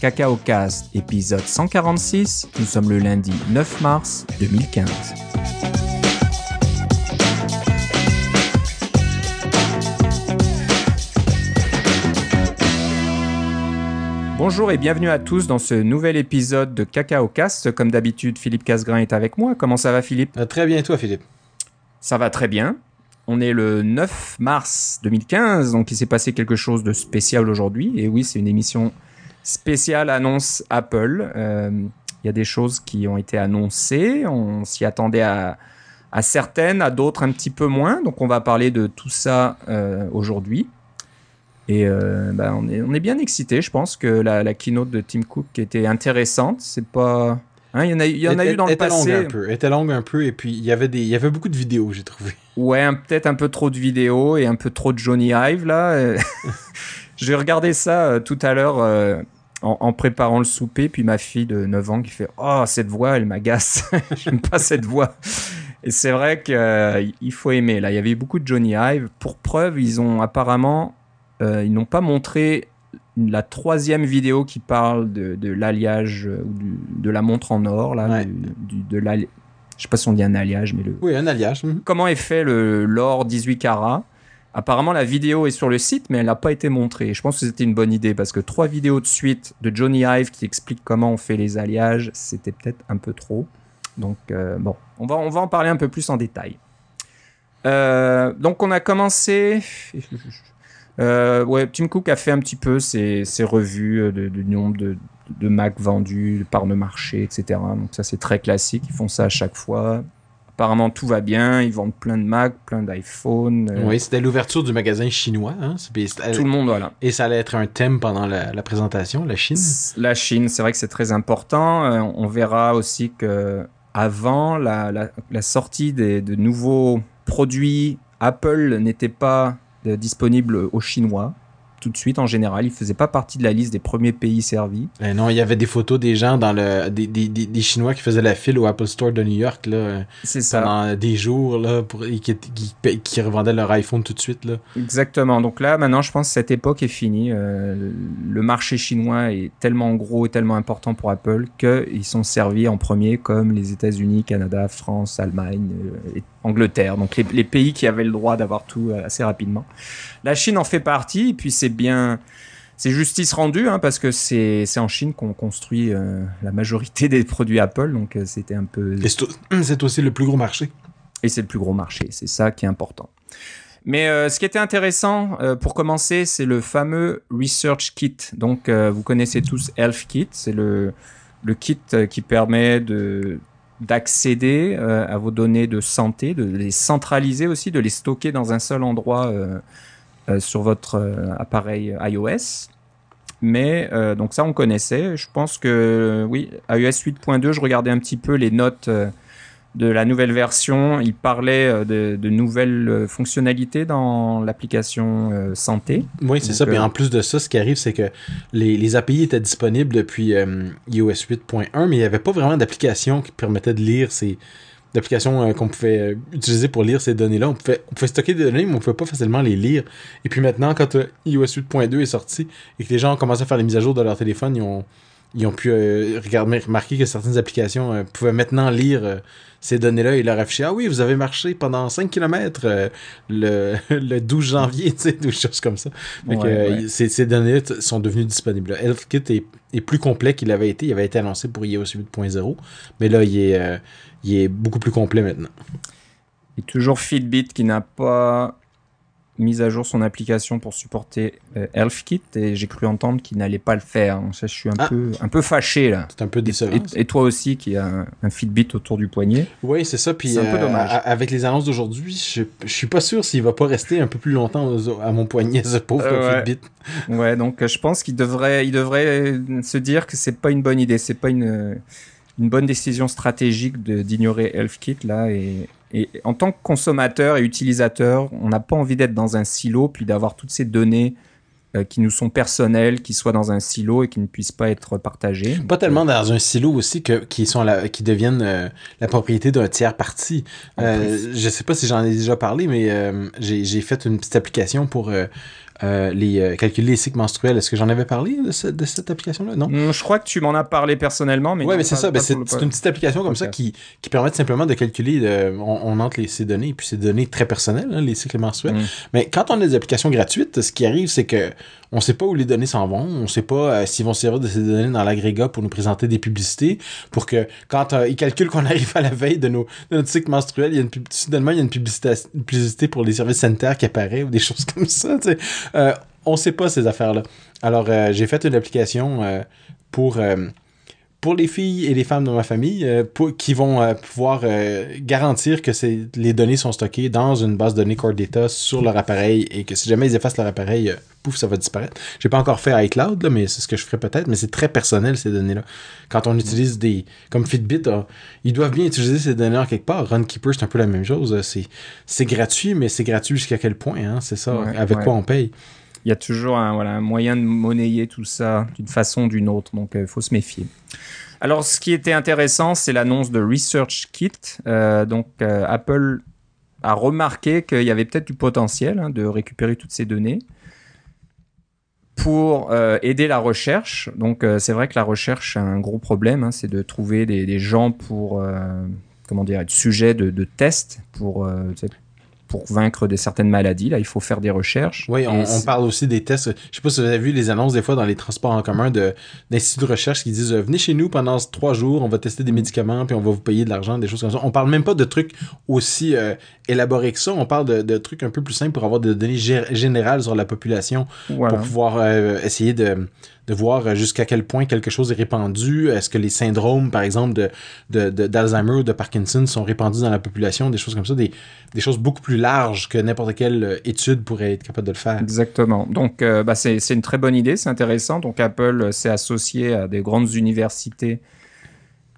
Cacao Cast, épisode 146. Nous sommes le lundi 9 mars 2015. Bonjour et bienvenue à tous dans ce nouvel épisode de Cacao Cast. Comme d'habitude, Philippe Casgrain est avec moi. Comment ça va, Philippe? Euh, Très bien, toi, Philippe? Ça va très bien. On est le 9 mars 2015, donc il s'est passé quelque chose de spécial aujourd'hui. Et oui, c'est une émission spéciale annonce Apple. Euh, Il y a des choses qui ont été annoncées. On s'y attendait à, à certaines, à d'autres un petit peu moins. Donc on va parler de tout ça euh, aujourd'hui. Et euh, bah, on, est, on est bien excité. Je pense que la, la keynote de Tim Cook était intéressante. C'est pas. hein, Il y en a, il y en a eu dans le était longue passé. un peu. Elle était longue un peu, et puis il y avait des, il y avait beaucoup de vidéos, j'ai trouvé. Ouais, peut-être un peu trop de vidéos et un peu trop de Johnny Hive là. J'ai regardé ça euh, tout à l'heure euh, en, en préparant le souper, puis ma fille de 9 ans qui fait Oh, cette voix, elle m'agace. J'aime pas cette voix. Et c'est vrai qu'il faut aimer. Là, il y avait beaucoup de Johnny Hive. Pour preuve, ils ont apparemment, euh, ils n'ont pas montré la troisième vidéo qui parle de, de l'alliage euh, ou de la montre en or là, Ouais. du, du- de je sais pas si on dit un alliage, mais le, Oui, un alliage. mhm. comment est fait le l'or 18 carats? Apparemment, la vidéo est sur le site, mais elle n'a pas été montrée. Je pense que c'était une bonne idée parce que trois vidéos de suite de Johnny Hive qui expliquent comment on fait les alliages, c'était peut-être un peu trop. Donc, euh, bon, on va, en parler un peu plus en détail. Euh, donc, on a commencé. Euh, ouais, Tim Cook a fait un petit peu ses, revues de, nombre de, Mac vendus, parts de marché, etc. Donc, ça, c'est très classique. Ils font ça à chaque fois. Apparemment, tout va bien. Ils vendent plein de Mac, plein d'iPhone. euh, Oui, c'était l'ouverture du magasin chinois. Hein? Tout le monde, voilà. Et ça allait être un thème pendant la, la présentation, la Chine? La Chine, c'est vrai que c'est très important. Euh, on verra aussi que avant la, la- la sortie des, de nouveaux produits, Apple n'était pas euh, disponible aux Chinois tout de suite en général. Il faisait pas partie de la liste des premiers pays servis. Eh non, il y avait des photos des gens dans le, des, des, des, des Chinois qui faisaient la file au Apple Store de New York là, C'est ça. pendant des jours là, pour, et qui, qui, qui revendaient leur iPhone tout de suite là. Exactement. Donc là, maintenant, je pense que cette époque est finie. Euh, le marché chinois est tellement gros et tellement important pour Apple qu'ils sont servis en premier comme les États-Unis, Canada, France, Allemagne, euh, et Angleterre. Donc les, les pays qui avaient le droit d'avoir tout euh, assez rapidement. La Chine en fait partie, et puis c'est bien. C'est justice rendue, hein, parce que c'est c'est en Chine qu'on construit euh, la majorité des produits Apple, donc euh, c'était un peu c'est au- c'est aussi le plus gros marché. et c'est le plus gros marché, c'est ça qui est important. Mais euh, ce qui était intéressant euh, pour commencer, c'est le fameux Research Kit. Donc euh, vous connaissez tous Health Kit, c'est le, le kit qui permet de d'accéder euh, à vos données de santé, de les centraliser aussi, de les stocker dans un seul endroit euh, euh, sur votre appareil iOS. Mais donc ça on connaissait. Je pense que oui, iOS 8.2, je regardais un petit peu les notes de la nouvelle version. Il parlait euh, de, de nouvelles euh, fonctionnalités dans l'application euh, santé. Oui, c'est ça. Puis euh, en plus de ça, ce qui arrive, c'est que les, les API étaient disponibles depuis euh, iOS 8.1, mais il n'y avait pas vraiment d'application qui permettait de lire ces d'applications qu'on pouvait utiliser pour lire ces données-là. On pouvait, on pouvait stocker des données, mais on pouvait pas facilement les lire. Et puis maintenant, quand iOS 8.2 est sorti et que les gens ont commencé à faire les mises à jour de leur téléphone, ils ont, ils ont pu euh, regarder, remarquer que certaines applications euh, pouvaient maintenant lire euh, ces données-là et leur afficher Ah oui, vous avez marché pendant 5 km le, le 12 janvier, tu sais, des choses comme ça. Que, Ouais. Ces, ces données t- sont devenues disponibles. HealthKit est, est plus complet qu'il avait été. Il avait été annoncé pour iOS 8.0, mais là, il est, il est beaucoup plus complet maintenant. Et toujours Fitbit qui n'a pas mis à jour son application pour supporter euh, HealthKit et j'ai cru entendre qu'il n'allait pas le faire. Ça, je suis un, Ah. peu, un peu fâché là. C'est un peu décevant. et- et toi aussi qui a un, un Fitbit autour du poignet. Oui, c'est ça. Puis C'est un peu euh, dommage. a- avec les annonces d'aujourd'hui, je, je suis pas sûr s'il va pas rester un peu plus longtemps aux- à mon poignet, ce pauvre Euh, ouais. Fitbit. Ouais, donc euh, je pense qu'il devrait, il devrait se dire que c'est pas une bonne idée, c'est pas une, une bonne décision stratégique de- d'ignorer HealthKit là. Et, et en tant que consommateur et utilisateur, on n'a pas envie d'être dans un silo puis d'avoir toutes ces données euh, qui nous sont personnelles, qui soient dans un silo et qui ne puissent pas être partagées. Pas tellement dans un silo aussi que qui sont la, qui deviennent euh, la propriété d'un tiers parti. Euh, je sais pas si j'en ai déjà parlé, mais euh, j'ai fait une petite application pour euh, euh, les, euh, calculer les cycles menstruels. Est-ce que j'en avais parlé de, cette application-là? Non? Mm, je crois que tu m'en as parlé personnellement, mais. Ouais, mais c'est ça. Ben, c'est une petite application comme ça qui, qui permet simplement de calculer, on, on, entre les, ces données, puis ces données très personnelles, hein, les cycles menstruels. Mm. Mais quand on a des applications gratuites, ce qui arrive, c'est que on sait pas où les données s'en vont, on sait pas euh, s'ils vont servir de ces données dans l'agrégat pour nous présenter des publicités, pour que quand ils calculent qu'on arrive à la veille de, nos, de notre cycle menstruel, il y a une, publicité, pour les services sanitaires qui apparaît ou des choses comme ça. Tu sais. Euh, on sait pas ces affaires-là. Alors, euh, j'ai fait une application euh, pour, pour les filles et les femmes de ma famille pour, qui vont pouvoir garantir que les données sont stockées dans une base de données Core Data sur leur appareil et que si jamais ils effacent leur appareil, pouf, ça va disparaître. J'ai pas encore fait iCloud, là, mais c'est ce que je ferai peut-être, mais c'est très personnel ces données-là. Quand on utilise des. Comme Fitbit, ils doivent bien utiliser ces données-là quelque part. Runkeeper, c'est un peu la même chose. C'est gratuit, mais c'est gratuit jusqu'à quel point, hein? C'est ça, avec quoi on paye il y a toujours un, moyen de monnayer tout ça d'une façon ou d'une autre, donc il euh, faut se méfier. Alors, ce qui était intéressant, c'est l'annonce de ResearchKit. Euh, donc, euh, Apple a remarqué qu'il y avait peut-être du potentiel hein, de récupérer toutes ces données pour aider la recherche. Donc, c'est vrai que la recherche a un gros problème, hein, c'est de trouver des, gens pour, comment dire, être sujet de, de tests pour pour vaincre de certaines maladies. Là, il faut faire des recherches. Oui, on, parle aussi des tests. Je sais pas si vous avez vu les annonces des fois dans les transports en commun de d'instituts de recherche qui disent venez chez nous pendant trois jours, on va tester des médicaments puis on va vous payer de l'argent, des choses comme ça. On parle même pas de trucs aussi euh, élaborés que ça. On parle de, trucs un peu plus simples pour avoir des données générales sur la population pour pouvoir euh, essayer de de voir jusqu'à quel point quelque chose est répandu. Est-ce que les syndromes, par exemple, de, d'Alzheimer ou de Parkinson sont répandus dans la population, des choses comme ça, des, des choses beaucoup plus larges que n'importe quelle euh, étude pourrait être capable de le faire. Exactement. Donc, euh, bah, c'est, une très bonne idée, c'est intéressant. Donc, Apple euh, s'est associé à des grandes universités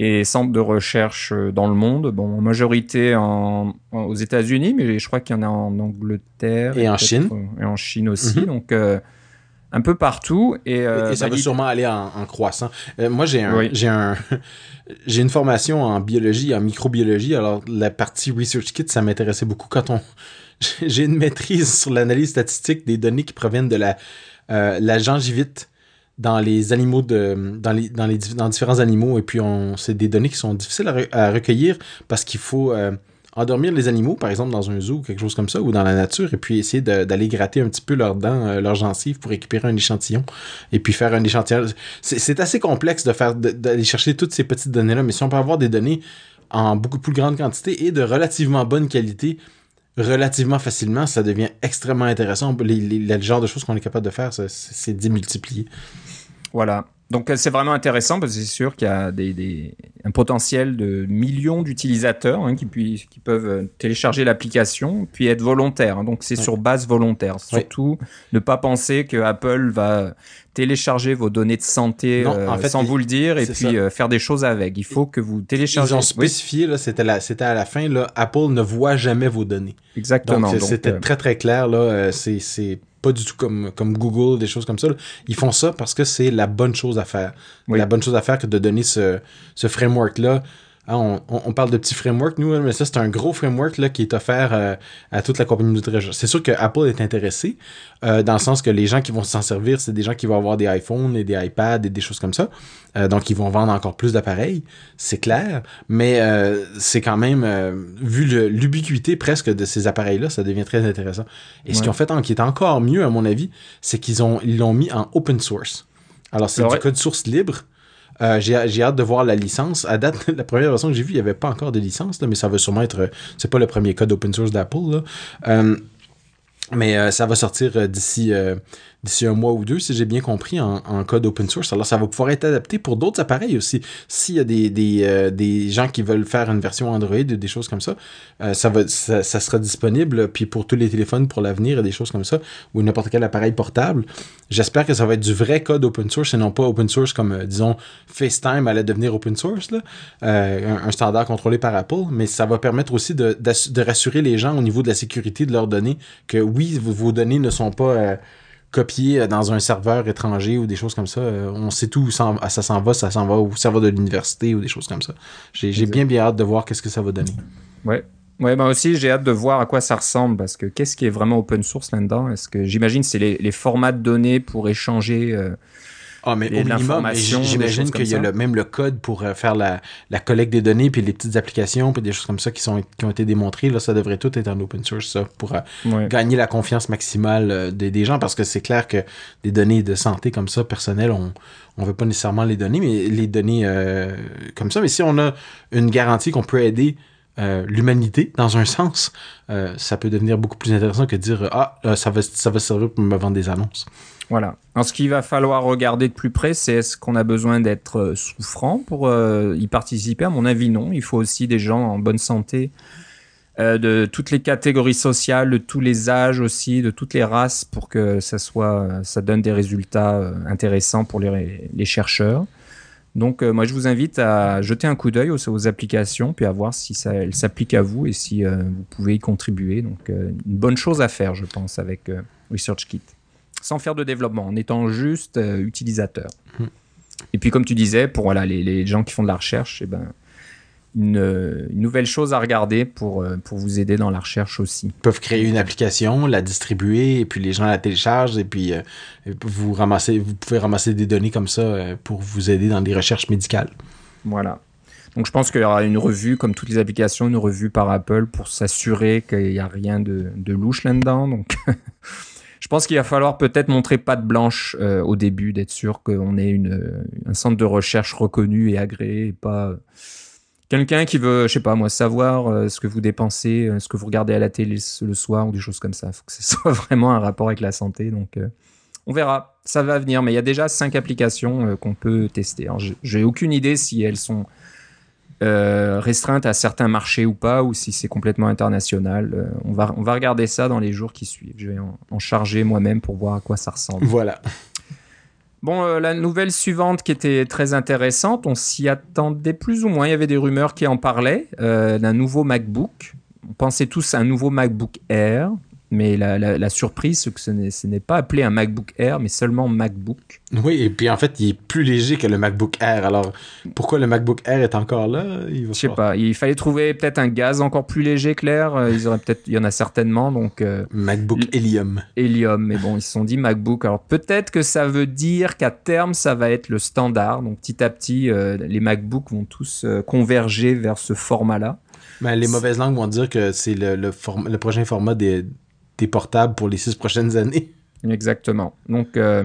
et centres de recherche dans le monde. Bon, en majorité en, aux États-Unis, mais je crois qu'il y en a en Angleterre. Et, en Chine. Et en Chine aussi. Mhm. Donc, un peu partout. Et, euh, ça va sûrement aller en, croissant. Euh, moi, j'ai un, j'ai un, j'ai une formation en biologie, en microbiologie. Alors, la partie Research Kit, ça m'intéressait beaucoup quand on, j'ai une maîtrise sur l'analyse statistique des données qui proviennent de la, euh, la gingivite dans les animaux de dans les dans les dans différents animaux et puis on c'est des données qui sont difficiles à, recueillir parce qu'il faut endormir les animaux, par exemple dans un zoo ou quelque chose comme ça, ou dans la nature, et puis essayer d'aller gratter un petit peu leurs dents, euh, leurs gencives pour récupérer un échantillon, et puis faire un échantillon. C'est assez complexe de faire d'aller chercher toutes ces petites données-là, mais si on peut avoir des données en beaucoup plus grande quantité et de relativement bonne qualité, relativement facilement, ça devient extrêmement intéressant. Les, le genre de choses qu'on est capable de faire, c'est démultiplié. Voilà. Donc euh, c'est vraiment intéressant parce que c'est sûr qu'il y a des, un potentiel de millions d'utilisateurs hein, qui, qui peuvent euh, télécharger l'application puis être volontaires. Hein. donc c'est sur base volontaire. Surtout ne pas penser que Apple va télécharger vos données de santé euh, sans vous le dire et puis faire des choses avec. Il faut que vous téléchargez. Ils ont spécifié c'était à la fin là, Apple ne voit jamais vos données. Exactement. Donc c'était très très clair là. c'est pas du tout comme, comme Google, des choses comme ça. Ils font ça parce que c'est la bonne chose à faire. La bonne chose à faire que de donner ce, ce framework-là Hein, on, parle de petits frameworks, nous, hein, mais ça, c'est un gros framework là, qui est offert euh, à toute la compagnie de C'est sûr que Apple est intéressé, euh, dans le sens que les gens qui vont s'en servir, c'est des gens qui vont avoir des iPhones et des iPads et des choses comme ça. Euh, donc, ils vont vendre encore plus d'appareils, c'est clair. Mais c'est quand même, vu l'ubiquité presque de ces appareils-là, ça devient très intéressant. Et ce qu'ils ont fait, en, qui est encore mieux, à mon avis, c'est qu'ils ont ils l'ont mis en open source. Alors, c'est du code source libre. Euh, j'ai hâte de voir la licence. À date, la première version que j'ai vue, il n'y avait pas encore de licence, là, mais ça va sûrement être. C'est pas le premier code open source d'Apple. Euh, mais euh, ça va sortir d'ici d'ici un mois ou deux, si j'ai bien compris, en, code open source. Alors, ça va pouvoir être adapté pour d'autres appareils aussi. S'il y a des, des, euh, des, gens qui veulent faire une version Android ou des choses comme ça, euh, ça, va, ça, sera disponible. Puis pour tous les téléphones pour l'avenir et des choses comme ça, ou n'importe quel appareil portable, j'espère que ça va être du vrai code open source et non pas open source comme, euh, disons, FaceTime allait devenir open source, là, un, standard contrôlé par Apple. Mais ça va permettre aussi de, de, rassurer les gens au niveau de la sécurité de leurs données que oui, vos données ne sont pas copier dans un serveur étranger ou des choses comme ça. Euh, on sait tout où ça s'en va, ça s'en va au serveur de l'université ou des choses comme ça. J'ai bien bien hâte de voir qu'est-ce que ça va donner. Ouais. Ouais, moi aussi, j'ai hâte de voir à quoi ça ressemble parce que qu'est-ce qui est vraiment open source là-dedans? Est-ce que j'imagine c'est les, les, formats de données pour échanger euh, ah, mais au minimum, j'imagine qu'il y a le, même le code pour euh, faire la, la, collecte des données, puis les petites applications, puis des choses comme ça qui, sont, qui ont été démontrées. Là, ça devrait tout être en open source, ça, pour euh, gagner la confiance maximale euh, des, des, gens, parce que c'est clair que des données de santé comme ça, personnelles, on on veut pas nécessairement les donner, mais les données comme ça. Mais si on a une garantie qu'on peut aider l'humanité dans un sens, ça peut devenir beaucoup plus intéressant que de dire ah ça va ça va servir pour me vendre des annonces. Voilà. Alors, ce qu'il va falloir regarder de plus près, c'est est-ce qu'on a besoin d'être euh, souffrant pour euh, y participer? À mon avis, non. Il faut aussi des gens en bonne santé, euh, de toutes les catégories sociales, de tous les âges aussi, de toutes les races, pour que ça soit, ça donne des résultats intéressants pour les, chercheurs. Donc, moi, je vous invite à jeter un coup d'œil aux, applications, puis à voir si ça, elles s'appliquent à vous et si vous pouvez y contribuer. Donc, une bonne chose à faire, je pense, avec ResearchKit sans faire de développement, en étant juste euh, utilisateur. Hmm. Et puis, comme tu disais, pour voilà, les, les, gens qui font de la recherche, eh ben, une, nouvelle chose à regarder pour, euh, pour vous aider dans la recherche aussi. Ils peuvent créer une application, la distribuer, et puis les gens la téléchargent, et puis euh, vous, ramassez, vous pouvez ramasser des données comme ça pour vous aider dans des recherches médicales. Voilà. Donc je pense qu'il y aura une revue, comme toutes les applications, une revue par Apple pour s'assurer qu'il n'y a rien de, de louche là-dedans. Donc Je pense qu'il va falloir peut-être montrer patte blanche euh, au début, d'être sûr qu'on est une, un centre de recherche reconnu et agréé, et pas euh, quelqu'un qui veut, je sais pas moi, savoir euh, ce que vous dépensez, ce que vous regardez à la télé le soir ou des choses comme ça. Il faut que ce soit vraiment un rapport avec la santé. Donc, on verra. Ça va venir, mais il y a déjà cinq applications qu'on peut tester. Alors, j'ai aucune idée si elles sont euh, restreinte à certains marchés ou pas, ou si c'est complètement international. Euh, on, va, on va regarder ça dans les jours qui suivent. Je vais en, charger moi-même pour voir à quoi ça ressemble. Voilà. Bon, euh, la nouvelle suivante qui était très intéressante, on s'y attendait plus ou moins. Il y avait des rumeurs qui en parlaient d'un nouveau MacBook. On pensait tous à un nouveau MacBook Air. Mais la, surprise, c'est que ce n'est pas appelé un MacBook Air, mais seulement MacBook. Oui, et puis en fait, il est plus léger que le MacBook Air. Alors, pourquoi le MacBook Air est encore là? Je sais pas. Il fallait trouver peut-être un gaz encore plus léger que l'air. Euh, ils auraient peut-être, il y en a certainement. Donc euh, MacBook Helium. Helium, mais bon, ils se sont dit MacBook. Alors peut-être que ça veut dire qu'à terme, ça va être le standard. Donc petit à petit, euh, les MacBooks vont tous converger vers ce format-là. Mais les mauvaises langues vont dire que c'est le, le, le prochain format des portable pour les six prochaines années. Exactement. Donc, euh,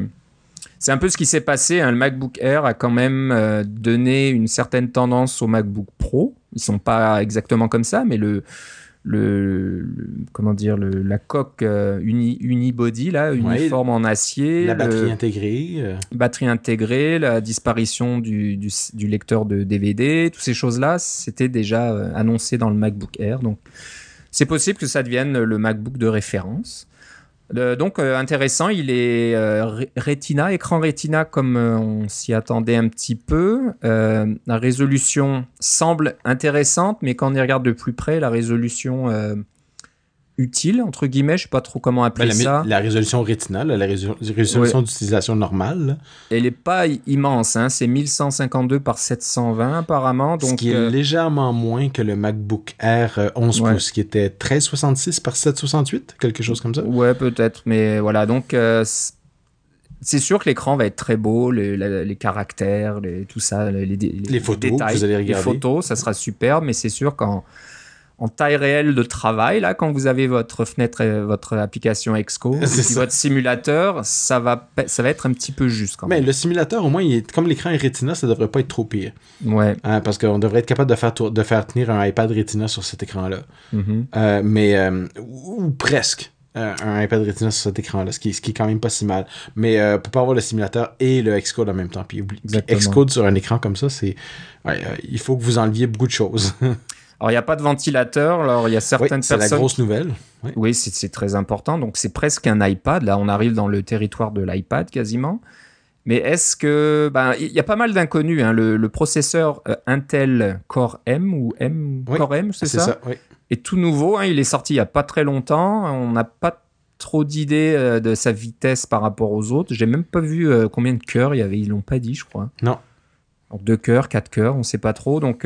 c'est un peu ce qui s'est passé. Hein. Le MacBook Air a quand même euh, donné une certaine tendance au MacBook Pro. Ils sont pas exactement comme ça, mais le, le, comment dire, le, la coque euh, uni, unibody, là, uniforme en acier. La batterie intégrée. Batterie intégrée, la disparition du, du, du, lecteur de DVD, toutes ces choses-là, c'était déjà annoncé dans le MacBook Air. Donc, c'est possible que ça devienne le MacBook de référence. Euh, donc euh, intéressant, il est euh, Retina, écran Retina comme on s'y attendait un petit peu. la résolution semble intéressante, mais quand on y regarde de plus près, la résolution utile, entre guillemets, je sais pas trop comment appeler ben, ça. La résolution rétinale, la résolution d'utilisation normale. Elle n'est pas immense, hein, c'est 1152 par 720 apparemment. Donc, Ce qui est euh, légèrement moins que le MacBook Air 11 euh, pouces, qui était 1366 par 768, quelque chose comme ça. Ouais, peut-être, mais voilà, donc... Euh, c'est sûr que l'écran va être très beau, les, caractères, tout ça, les, les photos, détails, vous allez regarder. les photos, ça sera superbe, mais c'est sûr qu'en en taille réelle de travail, là, quand vous avez votre fenêtre, votre application Exco, et votre simulateur, ça va, ça va être un petit peu juste quand même. Mais le simulateur, au moins, il est, comme l'écran est Retina, ça devrait pas être trop pire. Ouais. Hein, parce qu'on devrait être capable de faire, de faire tenir un iPad Retina sur cet écran-là. Mm-hmm. Euh, mais, euh, ou, presque. Euh, un iPad Retina sur cet écran-là, ce qui, ce qui est quand même pas si mal. Mais pour pas avoir le simulateur et le Xcode en même temps. Puis, Xcode sur un écran comme ça, c'est. il faut que vous enleviez beaucoup de choses. Alors, il n'y a pas de ventilateur. Alors, il y a certaines personnes. C'est la grosse nouvelle. Oui, c'est très important. Donc, c'est presque un iPad. Là, on arrive dans le territoire de l'iPad quasiment. Mais est-ce que. Ben, il y a pas mal d'inconnus. Hein. Le, processeur euh, Intel Core M ou M Core M, c'est ça, ça oui. Est tout nouveau. Hein. Il est sorti il n'y a pas très longtemps. On n'a pas trop d'idées euh, de sa vitesse par rapport aux autres. J'ai même pas vu euh, combien de cœurs il y avait. Ils l'ont pas dit, je crois. Non. deux cœurs, quatre cœurs, on ne sait pas trop. Donc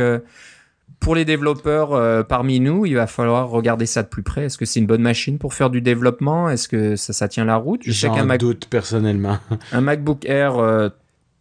pour les développeurs euh, parmi nous, il va falloir regarder ça de plus près. Est-ce que c'est une bonne machine pour faire du développement? Est-ce que ça, ça tient la route? J'en Mac... doute personnellement. un MacBook Air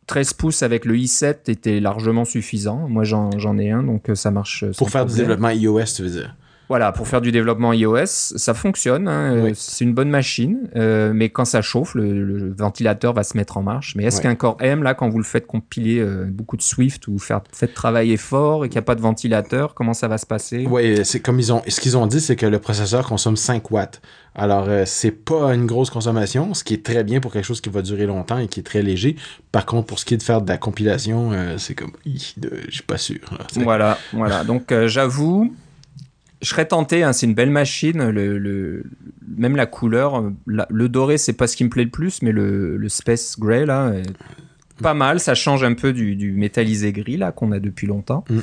13 pouces avec le i7 était largement suffisant. Moi, j'en ai un, donc ça marche. Pour faire du développement iOS, tu veux dire? Voilà, pour faire du développement iOS, ça fonctionne. Hein, c'est une bonne machine, euh, mais quand ça chauffe, le, ventilateur va se mettre en marche. Mais est-ce qu'un Core M, là, quand vous le faites compiler euh, beaucoup de Swift ou faire, faites travailler fort et qu'il n'y a pas de ventilateur, comment ça va se passer? Oui, c'est comme ils ont. Ce qu'ils ont dit, c'est que le processeur consomme 5 watts. Alors, euh, c'est pas une grosse consommation, ce qui est très bien pour quelque chose qui va durer longtemps et qui est très léger. Par contre, pour ce qui est de faire de la compilation, c'est comme, je suis pas sûr. voilà, voilà. Donc, j'avoue, je serais tenté, hein, c'est une belle machine. Le, même la couleur, le doré, c'est pas ce qui me plaît le plus, mais le, Space Gray, là, est pas mal. Ça change un peu du, métallisé gris, là, qu'on a depuis longtemps. Mm.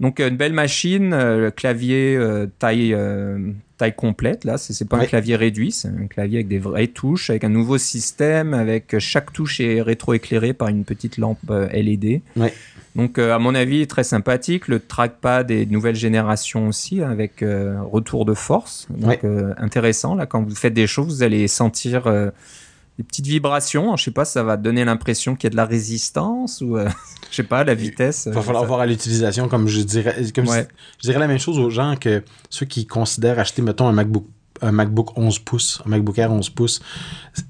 Donc, une belle machine, euh, clavier euh, taille, euh, taille complète, là. C'est pas un clavier réduit, c'est un clavier avec des vraies touches, avec un nouveau système, avec chaque touche est rétroéclairée par une petite lampe LED. Ouais. Donc, euh, à mon avis, très sympathique. Le trackpad est de nouvelle génération aussi, avec euh, retour de force. Donc, euh, intéressant. Là, quand vous faites des choses, vous allez sentir des petites vibrations. Je sais pas, ça va donner l'impression qu'il y a de la résistance ou, je sais pas, la vitesse. Il va falloir voir à l'utilisation, comme je dirais, comme je dirais la même chose aux gens que ceux qui considèrent acheter, mettons, un MacBook, un MacBook 11 pouces, un MacBook Air 11 pouces.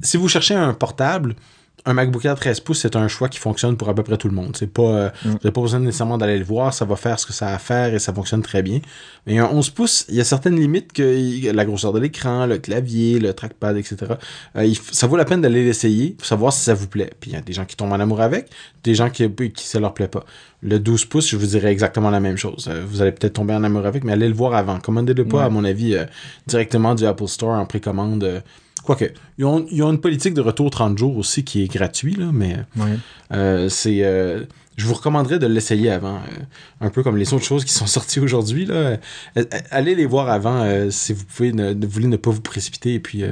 Si vous cherchez un portable, un MacBook Air 13 pouces, c'est un choix qui fonctionne pour à peu près tout le monde. C'est pas, euh, mm. Vous n'avez pas besoin nécessairement d'aller le voir, ça va faire ce que ça a à faire et ça fonctionne très bien. Mais un 11 pouces, il y a certaines limites que la grosseur de l'écran, le clavier, le trackpad, etc. Euh, ça vaut la peine d'aller l'essayer pour savoir si ça vous plaît. Puis il y a des gens qui tombent en amour avec, des gens qui, qui ça leur plaît pas. Le 12 pouces, je vous dirais exactement la même chose. Euh, vous allez peut-être tomber en amour avec, mais allez le voir avant. Commandez-le pas, à mon avis, directement du Apple Store en précommande Quoique, ils ont, ils ont, une politique de retour 30 jours aussi qui est gratuit, là, mais euh, c'est. Euh, je vous recommanderais de l'essayer avant. Euh, un peu comme les autres choses qui sont sorties aujourd'hui. Là. allez les voir avant si vous pouvez ne, voulez ne pas vous précipiter et puis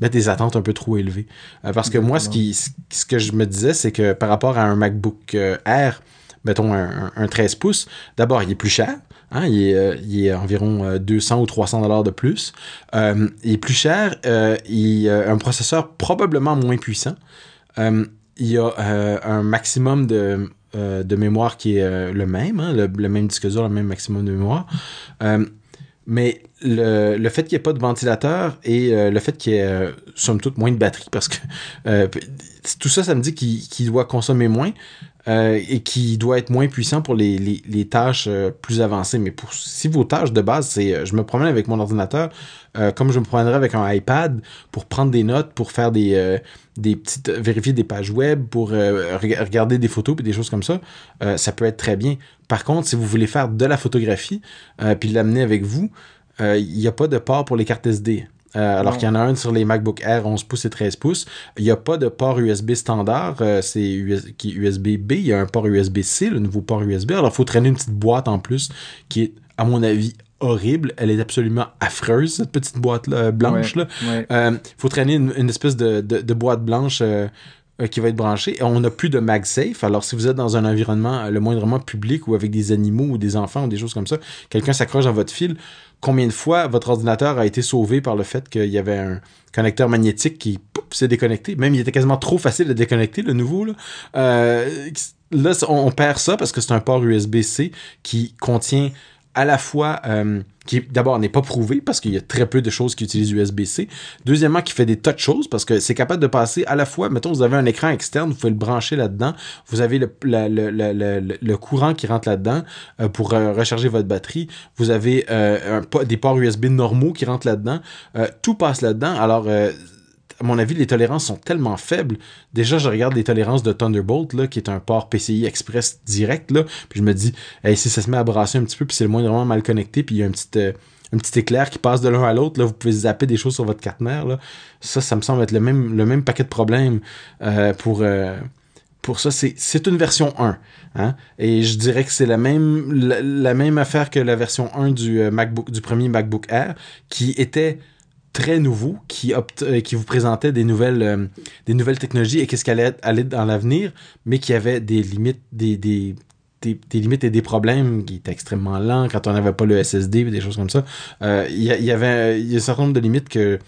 mettre des attentes un peu trop élevées. parce que moi, ce, qui, ce que je me disais, c'est que par rapport à un MacBook Air, mettons un, un 13 pouces, d'abord, il est plus cher. Hein, il, est, euh, il, est, environ 200 euh, ou 300 dollars de plus. Euh, il est plus cher. il a un processeur probablement moins puissant. il y a un maximum de, de mémoire qui est le même, hein, le, même disque dur, le même maximum de mémoire. mais le, le, fait qu'il n'y ait pas de ventilateur et le fait qu'il y ait, somme toute, moins de batterie, parce que tout ça, ça me dit qu'il doit consommer moins. Euh, et qui doit être moins puissant pour les, les, les tâches euh, plus avancées. Mais pour si vos tâches de base, c'est euh, je me promène avec mon ordinateur, comme je me promènerais avec un iPad pour prendre des notes, pour faire des, des petites vérifier des pages web, pour regarder des photos et des choses comme ça, ça peut être très bien. Par contre, si vous voulez faire de la photographie puis l'amener avec vous, il n'y a pas de port pour les cartes SD. Euh, alors qu'il y en a un sur les MacBook Air 11 pouces et 13 pouces. Il n'y a pas de port USB standard, euh, c'est USB-B. Il y a un port USB-C, le nouveau port USB. Alors, il faut traîner une petite boîte en plus qui est, à mon avis, horrible. Elle est absolument affreuse, cette petite boîte-là, euh, blanche. Il faut traîner une, espèce de, de, boîte blanche qui va être branchée. Et on n'a plus de MagSafe. Alors, si vous êtes dans un environnement le moindrement public ou avec des animaux ou des enfants ou des choses comme ça, quelqu'un s'accroche dans votre fil, combien de fois votre ordinateur a été sauvé par le fait qu'il y avait un connecteur magnétique qui s'est déconnecté? Même il était quasiment trop facile de déconnecter, le nouveau. Là, euh, là on, perd ça parce que c'est un port USB-C qui contient à la fois, euh, qui d'abord n'est pas prouvé parce qu'il y a très peu de choses qui utilisent USB-C. Deuxièmement, qui fait des tas de choses parce que c'est capable de passer à la fois, mettons, vous avez un écran externe, vous pouvez le brancher là-dedans, vous avez le, courant qui rentre là-dedans euh, pour euh, recharger votre batterie, vous avez des ports USB normaux qui rentrent là-dedans, tout passe là-dedans. Alors, à mon avis, les tolérances sont tellement faibles. Déjà, je regarde les tolérances de Thunderbolt, qui est un port PCI Express direct, puis je me dis, hey, si ça se met à brasser un petit peu, puis c'est le moindrement mal connecté, puis il y a un petit, euh, un petit éclair qui passe de l'un à l'autre, là, vous pouvez zapper des choses sur votre carte mère. Ça, ça me semble être le même, le paquet de problèmes euh, pour... Euh, pour ça, c'est une version 1. Hein? Et je dirais que c'est la même, la, même affaire que la version 1 du MacBook, du premier MacBook Air, qui était très nouveau qui, euh, qui vous présentait des nouvelles, euh, technologies et qu'est-ce qu'elle allait dans l'avenir, mais qui avait des limites, des, des, tes, limites et des problèmes, qui étaient extrêmement lent quand on n'avait pas le SSD, des choses comme ça. Euh, il y, avait un certain nombre de limites que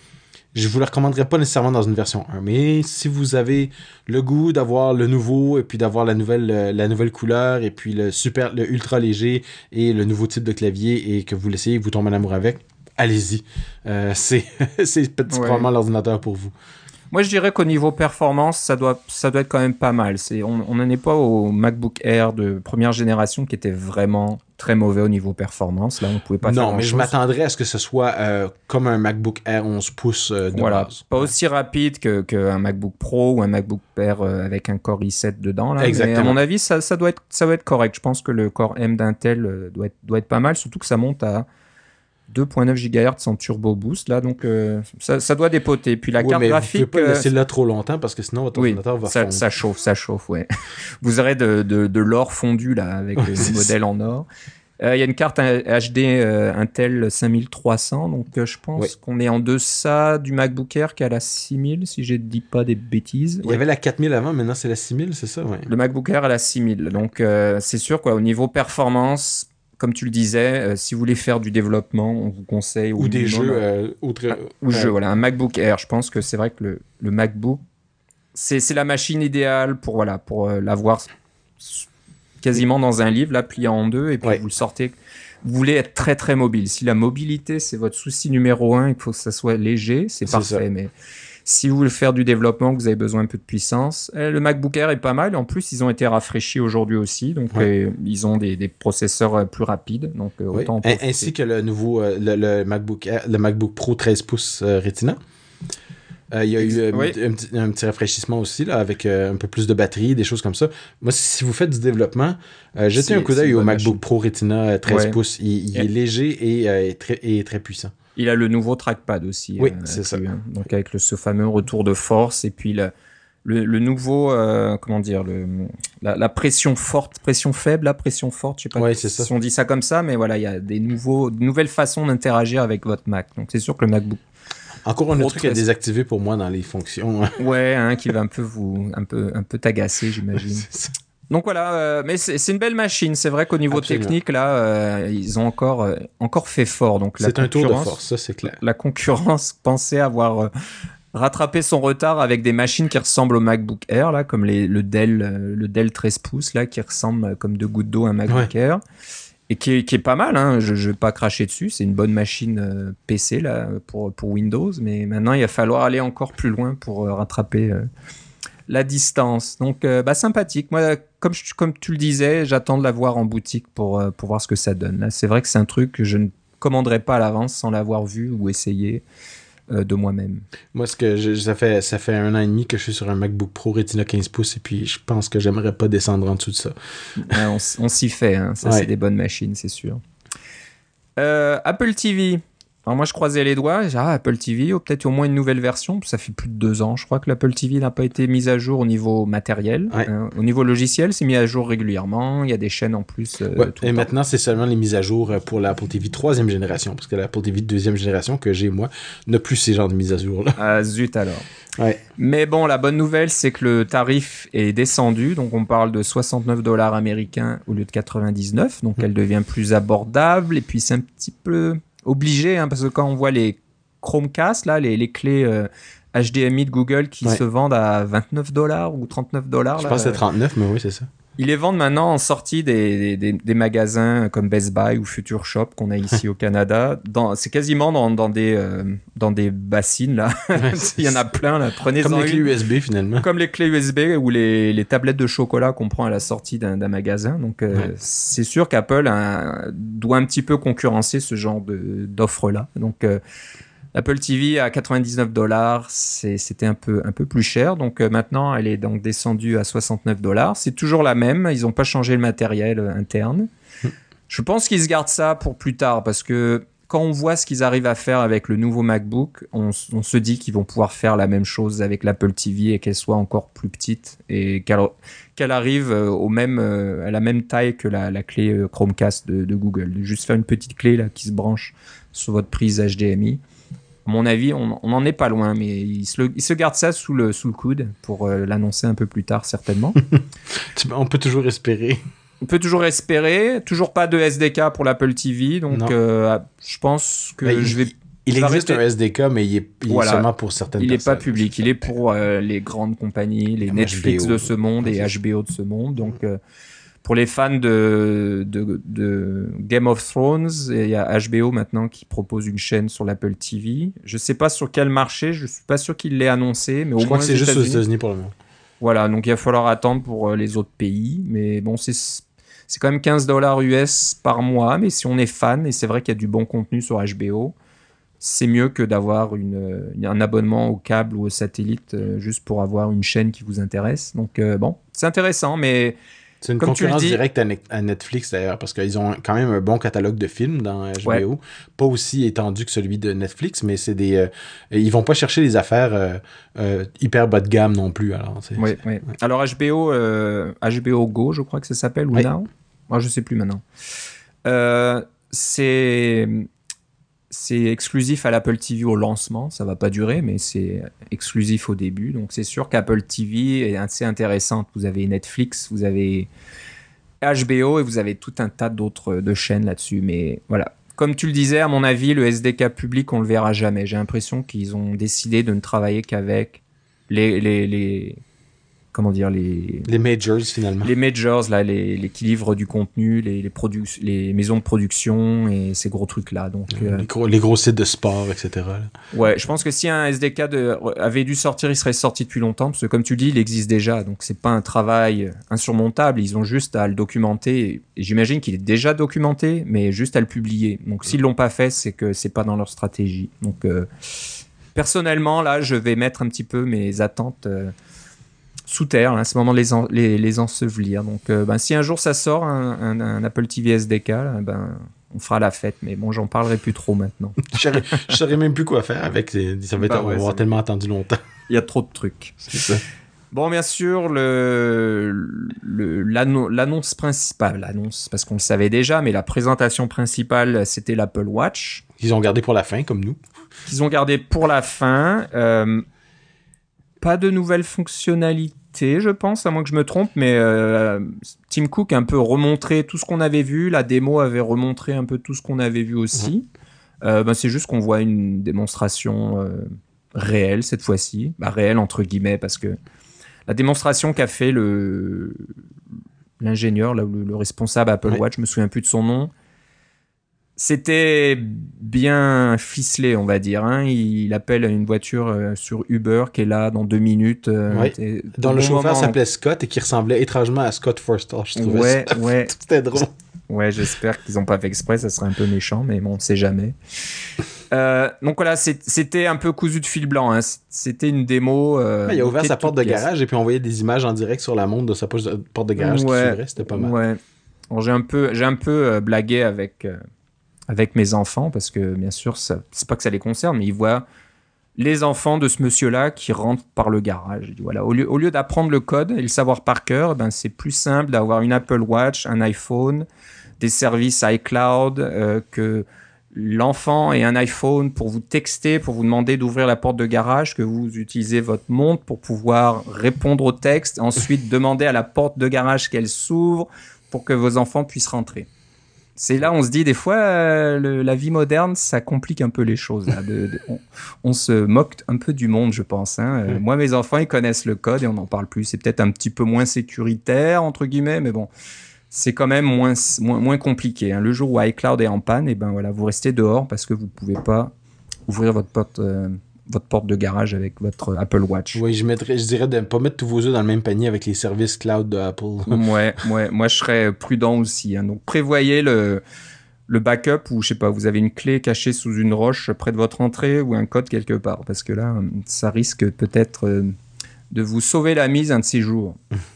je vous le recommanderais pas nécessairement dans une version 1. Mais si vous avez le goût d'avoir le nouveau et puis d'avoir la nouvelle la nouvelle couleur et puis le super le ultra léger et le nouveau type de clavier et que vous l'essayez, vous tombez en amour avec, allez-y. Euh, c'est probablement l'ordinateur pour vous. Moi, je dirais qu'au niveau performance, ça doit, ça doit être quand même pas mal. C'est, on n'en est pas au MacBook Air de première génération qui était vraiment très mauvais au niveau performance. Là, on pouvait pas non, mais je m'attendrais à ce que ce soit euh, comme un MacBook Air 11 pouces euh, de voilà. Pas aussi rapide qu'un que MacBook Pro ou un MacBook Air euh, avec un Core i7 dedans. Là. Exactement. Mais à mon avis, ça, ça, doit être, ça doit être correct. Je pense que le Core M d'Intel doit être, doit être pas mal, surtout que ça monte à 2.9 GHz en turbo boost là donc euh, ça, doit dépoter. Puis la carte mais graphique vous pas laisser là trop longtemps parce que sinon votre ordinateur va ça, fondre. ça chauffe ça chauffe ouais. Vous aurez de, de, l'or fondu là avec le modèle en or. Euh, il y a une carte HD euh, Intel 5300 donc je pense qu'on est en deçà du MacBook Air qui a la 6000 si je ne dis pas des bêtises. Il y avait la 4000 avant maintenant c'est la 6000 c'est ça ouais. le MacBook Air a la 6000 donc c'est sûr quoi au niveau performance comme tu le disais, euh, si vous voulez faire du développement, on vous conseille. Ou des jeux. Euh, ah, ou jeux, voilà. Un MacBook Air. Je pense que c'est vrai que le, le MacBook, c'est la machine idéale pour, voilà, pour euh, l'avoir quasiment dans un livre, là, plié en deux, et puis vous le sortez. Vous voulez être très très mobile. Si la mobilité, c'est votre souci numéro un, il faut que ça soit léger, c'est parfait. Mais si vous voulez faire du développement, que vous avez besoin un peu de puissance, eh, le MacBook Air est pas mal. En plus, ils ont été rafraîchis aujourd'hui aussi, donc euh, ils ont des, processeurs euh, plus rapides, donc euh, autant Ainsi que le nouveau le, MacBook le MacBook Pro 13 pouces Retina. il y a eu un, petit, rafraîchissement aussi, là, avec un peu plus de batterie, des choses comme ça. Moi, si vous faites du développement, jetez un coup d'œil au MacBook Pro Retina 13 pouces. Il, est léger et, très, et très puissant. Il a le nouveau trackpad aussi. Oui, euh, c'est ça. Hein. Donc avec le, ce fameux retour de force et puis le, le, nouveau, euh, comment dire, le, la, pression forte, pression faible, la pression forte, je sais pas ouais, ça. si on dit ça comme ça, mais voilà, il y a des nouveaux, de nouvelles façons d'interagir avec votre Mac. Donc c'est sûr que le MacBook. Encore un autre truc à désactiver pour moi dans les fonctions. Ouais, hein, qui va un peu vous, un peu, un peu t'agacer, j'imagine. Donc voilà, euh, mais c'est une belle machine. C'est vrai qu'au niveau technique, là, euh, ils ont encore, euh, encore fait fort. Donc c'est un tour de force, ça c'est clair. La concurrence pensait avoir rattrapé son retard avec des machines qui ressemblent au MacBook Air, là, comme les, le Dell, le Dell 13 pouces, là, qui ressemble comme deux gouttes d'eau à un MacBook Air. Et qui est, qui est, pas mal, hein. je ne vais pas cracher dessus, c'est une bonne machine PC là, pour, pour Windows, mais maintenant il va falloir aller encore plus loin pour rattraper la distance. Donc, euh, bah, sympathique. Moi, comme, comme tu le disais, j'attends de la voir en boutique pour, euh, pour voir ce que ça donne. C'est vrai que c'est un truc que je ne commanderais pas à l'avance sans l'avoir vu ou essayé euh, de moi-même. Moi, ce que ça fait ça fait un an et demi que je suis sur un MacBook Pro Retina 15 pouces et puis je pense que j'aimerais pas descendre en dessous de ça. on, s'y fait, hein. ça c'est des bonnes machines, c'est sûr. Apple TV, alors moi, je croisais les doigts, j'ai ah, Apple TV, ou peut-être au moins une nouvelle version. Ça fait plus de deux ans, je crois que l'Apple TV n'a pas été mise à jour au niveau matériel. Hein. au niveau logiciel, c'est mis à jour régulièrement. Il y a des chaînes en plus. Euh, et maintenant, c'est seulement les mises à jour euh, pour l'Apple TV troisième génération, parce que l'Apple TV deuxième génération que j'ai moi n'a plus ces genres de mises à jour là. Ah zut alors. Mais bon, la bonne nouvelle, c'est que le tarif est descendu. Donc, on parle de 69 dollars américains au lieu de 99. Donc, mmh. elle devient plus abordable. Et puis, c'est un petit peu obligé, hein, parce que quand on voit les Chromecast, là, les, les clés HDMI euh, de Google qui se vendent à 29 dollars ou 39 dollars. Je pense que c'est 39, mais oui, c'est ça. Ils les vendent maintenant en sortie des, des, des, magasins comme Best Buy ou Future Shop qu'on a ici au Canada. C'est quasiment dans, dans des, euh, dans des bassines, là. Il y en a plein, là. Prenez-en Comme les clés USB, finalement. Comme les clés USB ou les, les tablettes de chocolat qu'on prend à la sortie d'un magasin. Donc, euh, c'est sûr qu'Apple doit un petit peu concurrencer ce genre d'offre-là. Donc, euh, Apple TV à 99 dollars, c'était un peu, un peu plus cher. Donc euh, maintenant, elle est donc descendue à 69 dollars. C'est toujours la même. Ils n'ont pas changé le matériel euh, interne. Hmm. Je pense qu'ils se gardent ça pour plus tard parce que quand on voit ce qu'ils arrivent à faire avec le nouveau MacBook, on, se dit qu'ils vont pouvoir faire la même chose avec l'Apple TV et qu'elle soit encore plus petite et qu'elle arrive euh, au même, à la même taille que la, clé Chromecast de, de, Google. Juste faire une petite clé là qui se branche sur votre prise HDMI à mon avis, on n'en est pas loin, mais il se, il se, garde ça sous le, sous le coude pour euh, l'annoncer un peu plus tard, certainement. on peut toujours espérer. on peut toujours espérer. Toujours pas de SDK pour l'Apple TV, donc euh, je pense que Ben, je vais. Il il existe un SDK, mais il est, il seulement pour certaines Il n'est personnes. pas public, il est pour euh, les grandes compagnies, les Netflix HBO. de ce monde et HBO de ce monde. Donc, euh, pour les fans de, de, de Game of Thrones, il y a HBO maintenant qui propose une chaîne sur l'Apple TV. Je sais pas sur quel marché, je suis pas sûr qu'il l'ait annoncé, mais au Je crois moins que c'est juste aux États-Unis. Pour le moment. Voilà, donc il va falloir attendre pour euh, les autres pays. Mais bon, c'est c'est quand même 15 dollars US par mois. Mais si on est fan, et c'est vrai qu'il y a du bon contenu sur HBO, c'est mieux que d'avoir une, euh, un abonnement au câble ou au satellite euh, juste pour avoir une chaîne qui vous intéresse. Donc euh, bon, c'est intéressant, mais C'est une Comme concurrence dis- directe à, Ne- à Netflix d'ailleurs, parce qu'ils ont quand même un bon catalogue de films dans HBO. Ouais. Pas aussi étendu que celui de Netflix, mais c'est des. euh, ils vont pas chercher des affaires euh, euh, hyper bas de gamme non plus. Alors, Oui, oui. Alors HBO, euh, HBO Go, je crois que ça s'appelle, ou Oui. Now? Moi, je sais plus maintenant. Euh, c'est c'est exclusif à l'Apple TV au lancement. Ça va pas durer, mais c'est exclusif au début. Donc c'est sûr qu'Apple TV est assez intéressante. Vous avez Netflix, vous avez HBO et vous avez tout un tas d'autres de chaînes là-dessus. Mais voilà. Comme tu le disais, à mon avis, le SDK public, on le verra jamais. J'ai l'impression qu'ils ont décidé de ne travailler qu'avec les, les, les, comment dire, les, Les majors finalement. les majors, là, les, les qui livrent du contenu, les, les, les maisons de production et ces gros trucs-là. Donc, euh, Les, gros, les gros sites de sport, etc. là. ouais, je pense que si un SDK de, avait dû sortir, il serait sorti depuis longtemps, parce que comme tu dis, il existe déjà. Donc, c'est pas un travail insurmontable. Ils ont juste à le documenter. Et j'imagine qu'il est déjà documenté, mais juste à le publier. Donc, s'ils l'ont pas fait, c'est que c'est pas dans leur stratégie. Donc, euh, personnellement, là, je vais mettre un petit peu mes attentes. euh, sous terre, là, c'est le moment de les, en- les, les ensevelir. Donc, euh, ben, si un jour ça sort, un, un- un Apple TV SDK, là, ben, on fera la fête. Mais bon, j'en parlerai plus trop maintenant. Je saurais- je saurais même plus quoi faire avec. va être, Bah on va ouais, avoir c'est- tellement attendu longtemps. Il y a trop de trucs. Ça. Bon, bien sûr, le, le- l'annon- l'annonce principale, l'annonce, parce qu'on le savait déjà, mais la présentation principale, c'était l'Apple Watch, Ils ont gardé pour la fin, comme nous. qu'ils ont gardé pour la fin. Euh, pas de nouvelles fonctionnalités, je pense, à moins que je me trompe, mais euh, Tim Cook a un peu remontré tout ce qu'on avait vu. La démo avait remontré un peu tout ce qu'on avait vu aussi. Euh, ben, c'est juste qu'on voit une démonstration euh, réelle cette fois-ci. Bah, réelle entre guillemets, parce que la démonstration qu'a fait le l'ingénieur, le, le responsable Apple Ouais. Watch, je me souviens plus de son nom. C'était bien ficelé, on va dire. hein. Il appelle une voiture euh, sur Uber qui est là dans deux minutes. euh, Dont au le bon chauffeur s'appelait Scott et qui ressemblait étrangement à Scott Forstall. Je trouvais Ouais, ça. ouais, C'était drôle. ouais. J'espère qu'ils n'ont pas fait exprès. Ça serait un peu méchant, mais bon, on sait jamais. Euh, donc voilà, c'était un peu cousu de fil blanc. hein. C'était une démo. euh, il a ouvert sa porte de garage et puis on voyait des images en direct sur la montre de sa porte de garage qui Ouais. s'ouvrait. C'était pas mal. Ouais. J'ai un peu, j'ai un peu blagué avec avec mes enfants parce que bien sûr, c'est pas que ça les concerne, mais ils voient les enfants de ce monsieur-là qui rentrent par le garage. Voilà, au lieu, au lieu d'apprendre le code et le savoir par cœur, ben c'est plus simple d'avoir une Apple Watch, un iPhone, des services iCloud euh, que l'enfant ait un iPhone pour vous texter, pour vous demander d'ouvrir la porte de garage, que vous utilisez votre montre pour pouvoir répondre au texte, ensuite demander à la porte de garage qu'elle s'ouvre pour que vos enfants puissent rentrer. C'est là, on se dit des fois, euh, le- la vie moderne, ça complique un peu les choses. là. De- de- on, on se moque un peu du monde, je pense. hein. Euh. Moi, mes enfants, ils connaissent le code et on n'en parle plus. C'est peut-être un petit peu moins sécuritaire, entre guillemets, mais bon, c'est quand même moins, moins, moins compliqué. hein. Le jour où iCloud est en panne, et ben voilà, vous restez dehors parce que vous pouvez pas ouvrir votre porte, euh, votre porte de garage avec votre Apple Watch. Oui, je, mettrais, je dirais de ne pas mettre tous vos œufs dans le même panier avec les services cloud de Apple. ouais, ouais, moi je serais prudent aussi. hein. Donc prévoyez le, le backup ou je sais pas, vous avez une clé cachée sous une roche près de votre entrée ou un code quelque part parce que là, ça risque peut-être euh, de vous sauver la mise un de ces jours.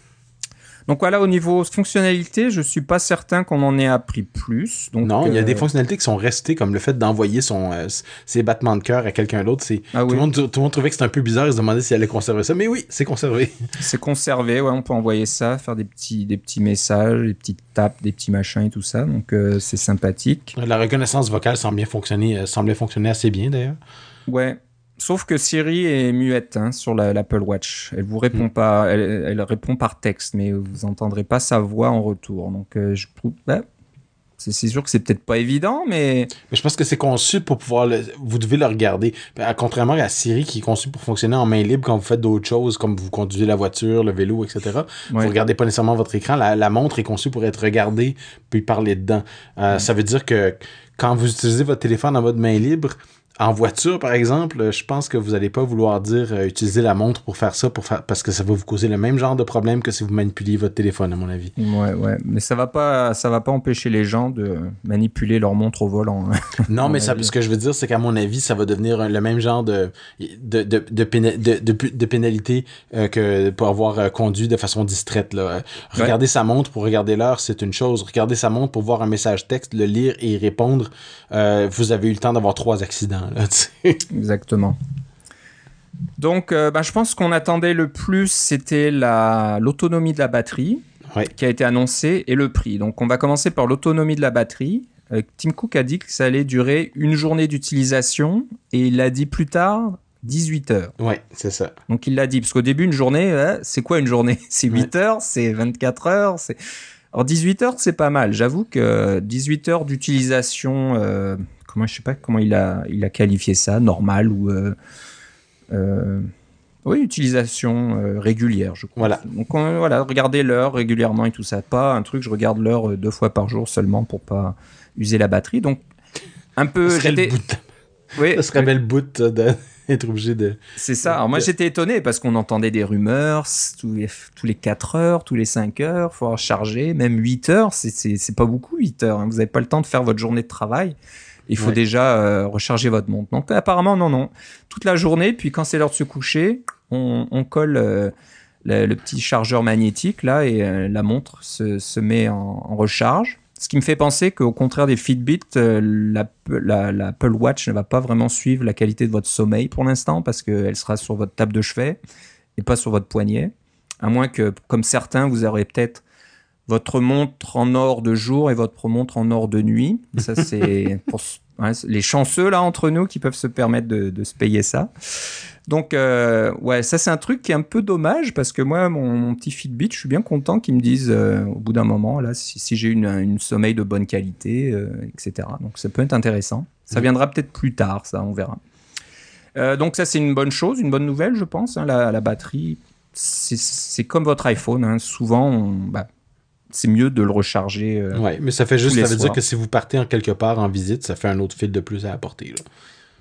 Donc voilà, au niveau fonctionnalité, je suis pas certain qu'on en ait appris plus. Donc, non, il y a euh, des fonctionnalités qui sont restées, comme le fait d'envoyer son euh, ses battements de cœur à quelqu'un d'autre. C'est Ah tout, le monde, tout le monde trouvait que c'était un peu bizarre. Ils se demandaient s'ils allaient conserver ça. Mais oui, c'est conservé. C'est conservé, ouais, on peut envoyer ça, faire des petits, des petits messages, des petites tapes, des petits machins et tout ça. Donc euh, c'est sympathique. La reconnaissance vocale semble bien fonctionner, euh, semblait fonctionner assez bien d'ailleurs. Ouais, Sauf que Siri est muette hein, sur l'Apple Watch. Elle vous répond mm. pas, elle, répond par texte, mais vous entendrez pas sa voix en retour. Donc euh, je trouve, c'est sûr que c'est peut-être pas évident, mais... mais je pense que c'est conçu pour pouvoir le... vous devez le regarder. Ben, contrairement à Siri qui est conçu pour fonctionner en main libre quand vous faites d'autres choses, comme vous conduisez la voiture, le vélo, etc. Vous regardez pas nécessairement votre écran. La, montre est conçue pour être regardée puis parler dedans. Euh, ça veut dire que quand vous utilisez votre téléphone en mode main libre, en voiture, par exemple, je pense que vous n'allez pas vouloir dire euh, utiliser la montre pour faire ça, pour faire, parce que ça va vous causer le même genre de problème que si vous manipuliez votre téléphone, à mon avis. Ouais, ouais. Mais ça va pas, ça va pas empêcher les gens de manipuler leur montre au volant. Hein. non, mais ça, ce que je veux dire, c'est qu'à mon avis, ça va devenir le même genre de, de, de, de, pénalité euh, que pour avoir euh, conduit de façon distraite. Là. Regarder sa montre pour regarder l'heure, c'est une chose. Regarder sa montre pour voir un message texte, le lire et y répondre, vous avez eu le temps d'avoir trois accidents. Exactement. Donc, euh, bah, je pense qu'on attendait le plus, c'était l'autonomie de la batterie qui a été annoncée et le prix. Donc, on va commencer par l'autonomie de la batterie. Euh, Tim Cook a dit que ça allait durer une journée d'utilisation et il l'a dit plus tard 18 heures. Ouais, c'est ça. Donc, il l'a dit, parce qu'au début, une journée, c'est quoi une journée? C'est 8 heures, c'est 24 heures, c'est... Alors 18 heures, c'est pas mal. J'avoue que 18 heures d'utilisation euh, comment je sais pas comment il a, il a qualifié ça, normal ou euh, euh, oui, utilisation euh, régulière, je crois. Voilà. Donc voilà, regardez l'heure régulièrement et tout ça. Pas un truc, je regarde l'heure deux fois par jour seulement pour pas user la batterie. Donc un peu. Ça serait le bout. Oui. Ça serait belle bout d'être obligé de. C'est ça. Alors moi j'étais étonné parce qu'on entendait des rumeurs tous les, tous les 4 heures, tous les 5 heures, faut charger, même 8 heures, c'est pas beaucoup 8 heures. Hein. Vous n'avez pas le temps de faire votre journée de travail il faut déjà euh, recharger votre montre. Donc apparemment non non, toute la journée. Puis quand c'est l'heure de se coucher, on, colle euh, le, petit chargeur magnétique là et euh, la montre se, met en, recharge. Ce qui me fait penser qu'au contraire des Fitbit, l'Apple Watch ne va pas vraiment suivre la qualité de votre sommeil pour l'instant parce qu'elle sera sur votre table de chevet et pas sur votre poignet. À moins que, comme certains, vous aurez peut-être votre montre en or de jour et votre montre en or de nuit. Ça, c'est pour les chanceux là entre nous qui peuvent se permettre de, se payer ça. Donc, euh, ouais, ça c'est un truc qui est un peu dommage parce que moi, mon, petit Fitbit, je suis bien content qu'ils me disent euh, au bout d'un moment là si, j'ai une, une sommeil de bonne qualité, euh, etc. Donc, ça peut être intéressant. Ça viendra peut-être plus tard, ça, on verra. donc, ça c'est une bonne chose, une bonne nouvelle, je pense. Hein, la, batterie, c'est comme votre iPhone. Hein. souvent, on, bah, c'est mieux de le recharger. Euh, ouais, mais ça fait juste, ça veut dire que si vous partez en quelque part en visite, ça fait un autre fil de plus à apporter. Là.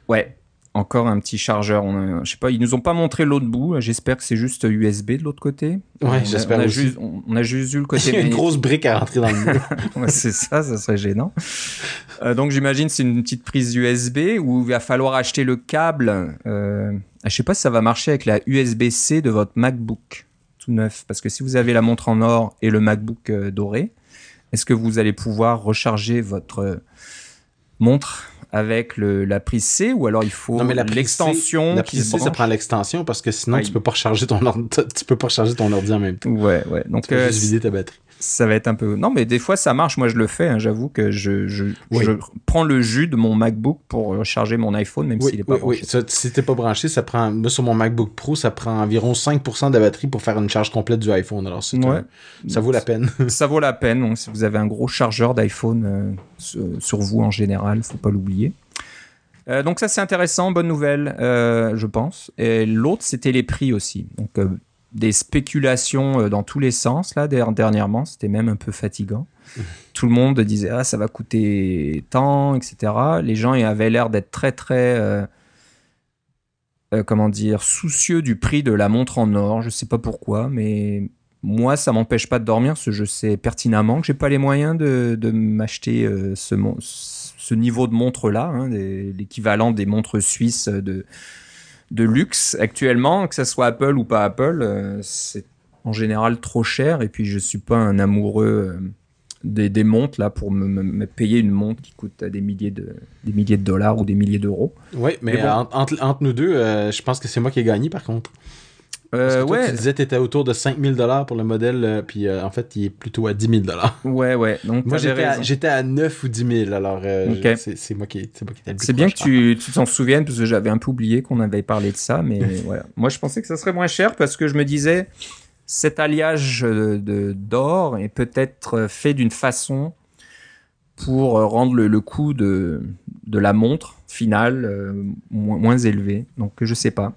Ouais, encore un petit chargeur. On je sais pas, ils nous ont pas montré l'autre bout. J'espère que c'est juste USB de l'autre côté. Ouais, j'espère on, aussi. on, a juste vu le côté. Il y a une grosse brique à rentrer dans le mur. ouais, c'est ça, ça serait gênant. Euh, donc j'imagine c'est une petite prise USB où il va falloir acheter le câble. Euh, je sais pas si ça va marcher avec la USB-C de votre MacBook neuf Parce que si vous avez la montre en or et le MacBook euh, doré, est-ce que vous allez pouvoir recharger votre euh, montre avec le, la prise C ou alors il faut l'extension La prise C, ça prend l'extension parce que sinon tu peux pas recharger ton tu peux pas recharger ton ordi en même temps. Ouais, ouais. Donc tu peux juste euh, vider ta batterie ça va être un peu. Non, mais des fois ça marche. Moi, je le fais. Hein. J'avoue que je, je, je, prends le jus de mon MacBook pour charger mon iPhone, même s'il n'est pas branché. Oui, si t'es pas branché, ça prend. Moi, sur mon MacBook Pro, ça prend environ 5% de la batterie pour faire une charge complète du iPhone. Alors, ouais. ça vaut la peine. ça vaut la peine. Donc, si vous avez un gros chargeur d'iPhone euh, sur vous en général, faut pas l'oublier. Euh, donc ça c'est intéressant, bonne nouvelle, euh, je pense. Et l'autre c'était les prix aussi. Donc des spéculations euh, dans tous les sens là dernièrement c'était même un peu fatigant. Mmh. tout le monde disait ah ça va coûter tant etc les gens avaient l'air d'être très très euh, euh, comment dire soucieux du prix de la montre en or. Je sais pas pourquoi mais moi ça m'empêche pas de dormir. Parce que je sais pertinemment que j'ai pas les moyens de, de m'acheter ce, ce niveau de montre là hein, l'équivalent des montres suisses de de luxe actuellement, que ce soit Apple ou pas Apple, euh, c'est en général trop cher. Et puis je suis pas un amoureux euh, des, des, montres là pour me, payer une montre qui coûte des milliers de des milliers de dollars ou des milliers d'euros. Oui, mais, entre, nous deux, euh, je pense que c'est moi qui ai gagné par contre. Euh, que toi, ouais, tu disais que tu étais autour de 5000 dollars pour le modèle, euh, puis euh, en fait, il est plutôt à 10 000 dollars. ouais, ouais. Donc, Moi, j'étais à, à 9 ou 10 000, alors euh, c'est moi qui étais le C'est bien que proche. tu t'en souviennes parce que j'avais un peu oublié qu'on avait parlé de ça, mais voilà. Moi, je pensais que ça serait moins cher parce que je me disais cet alliage d'or est peut-être fait d'une façon pour rendre le, le coût de de la montre finale moins, moins élevé. Donc, je sais pas.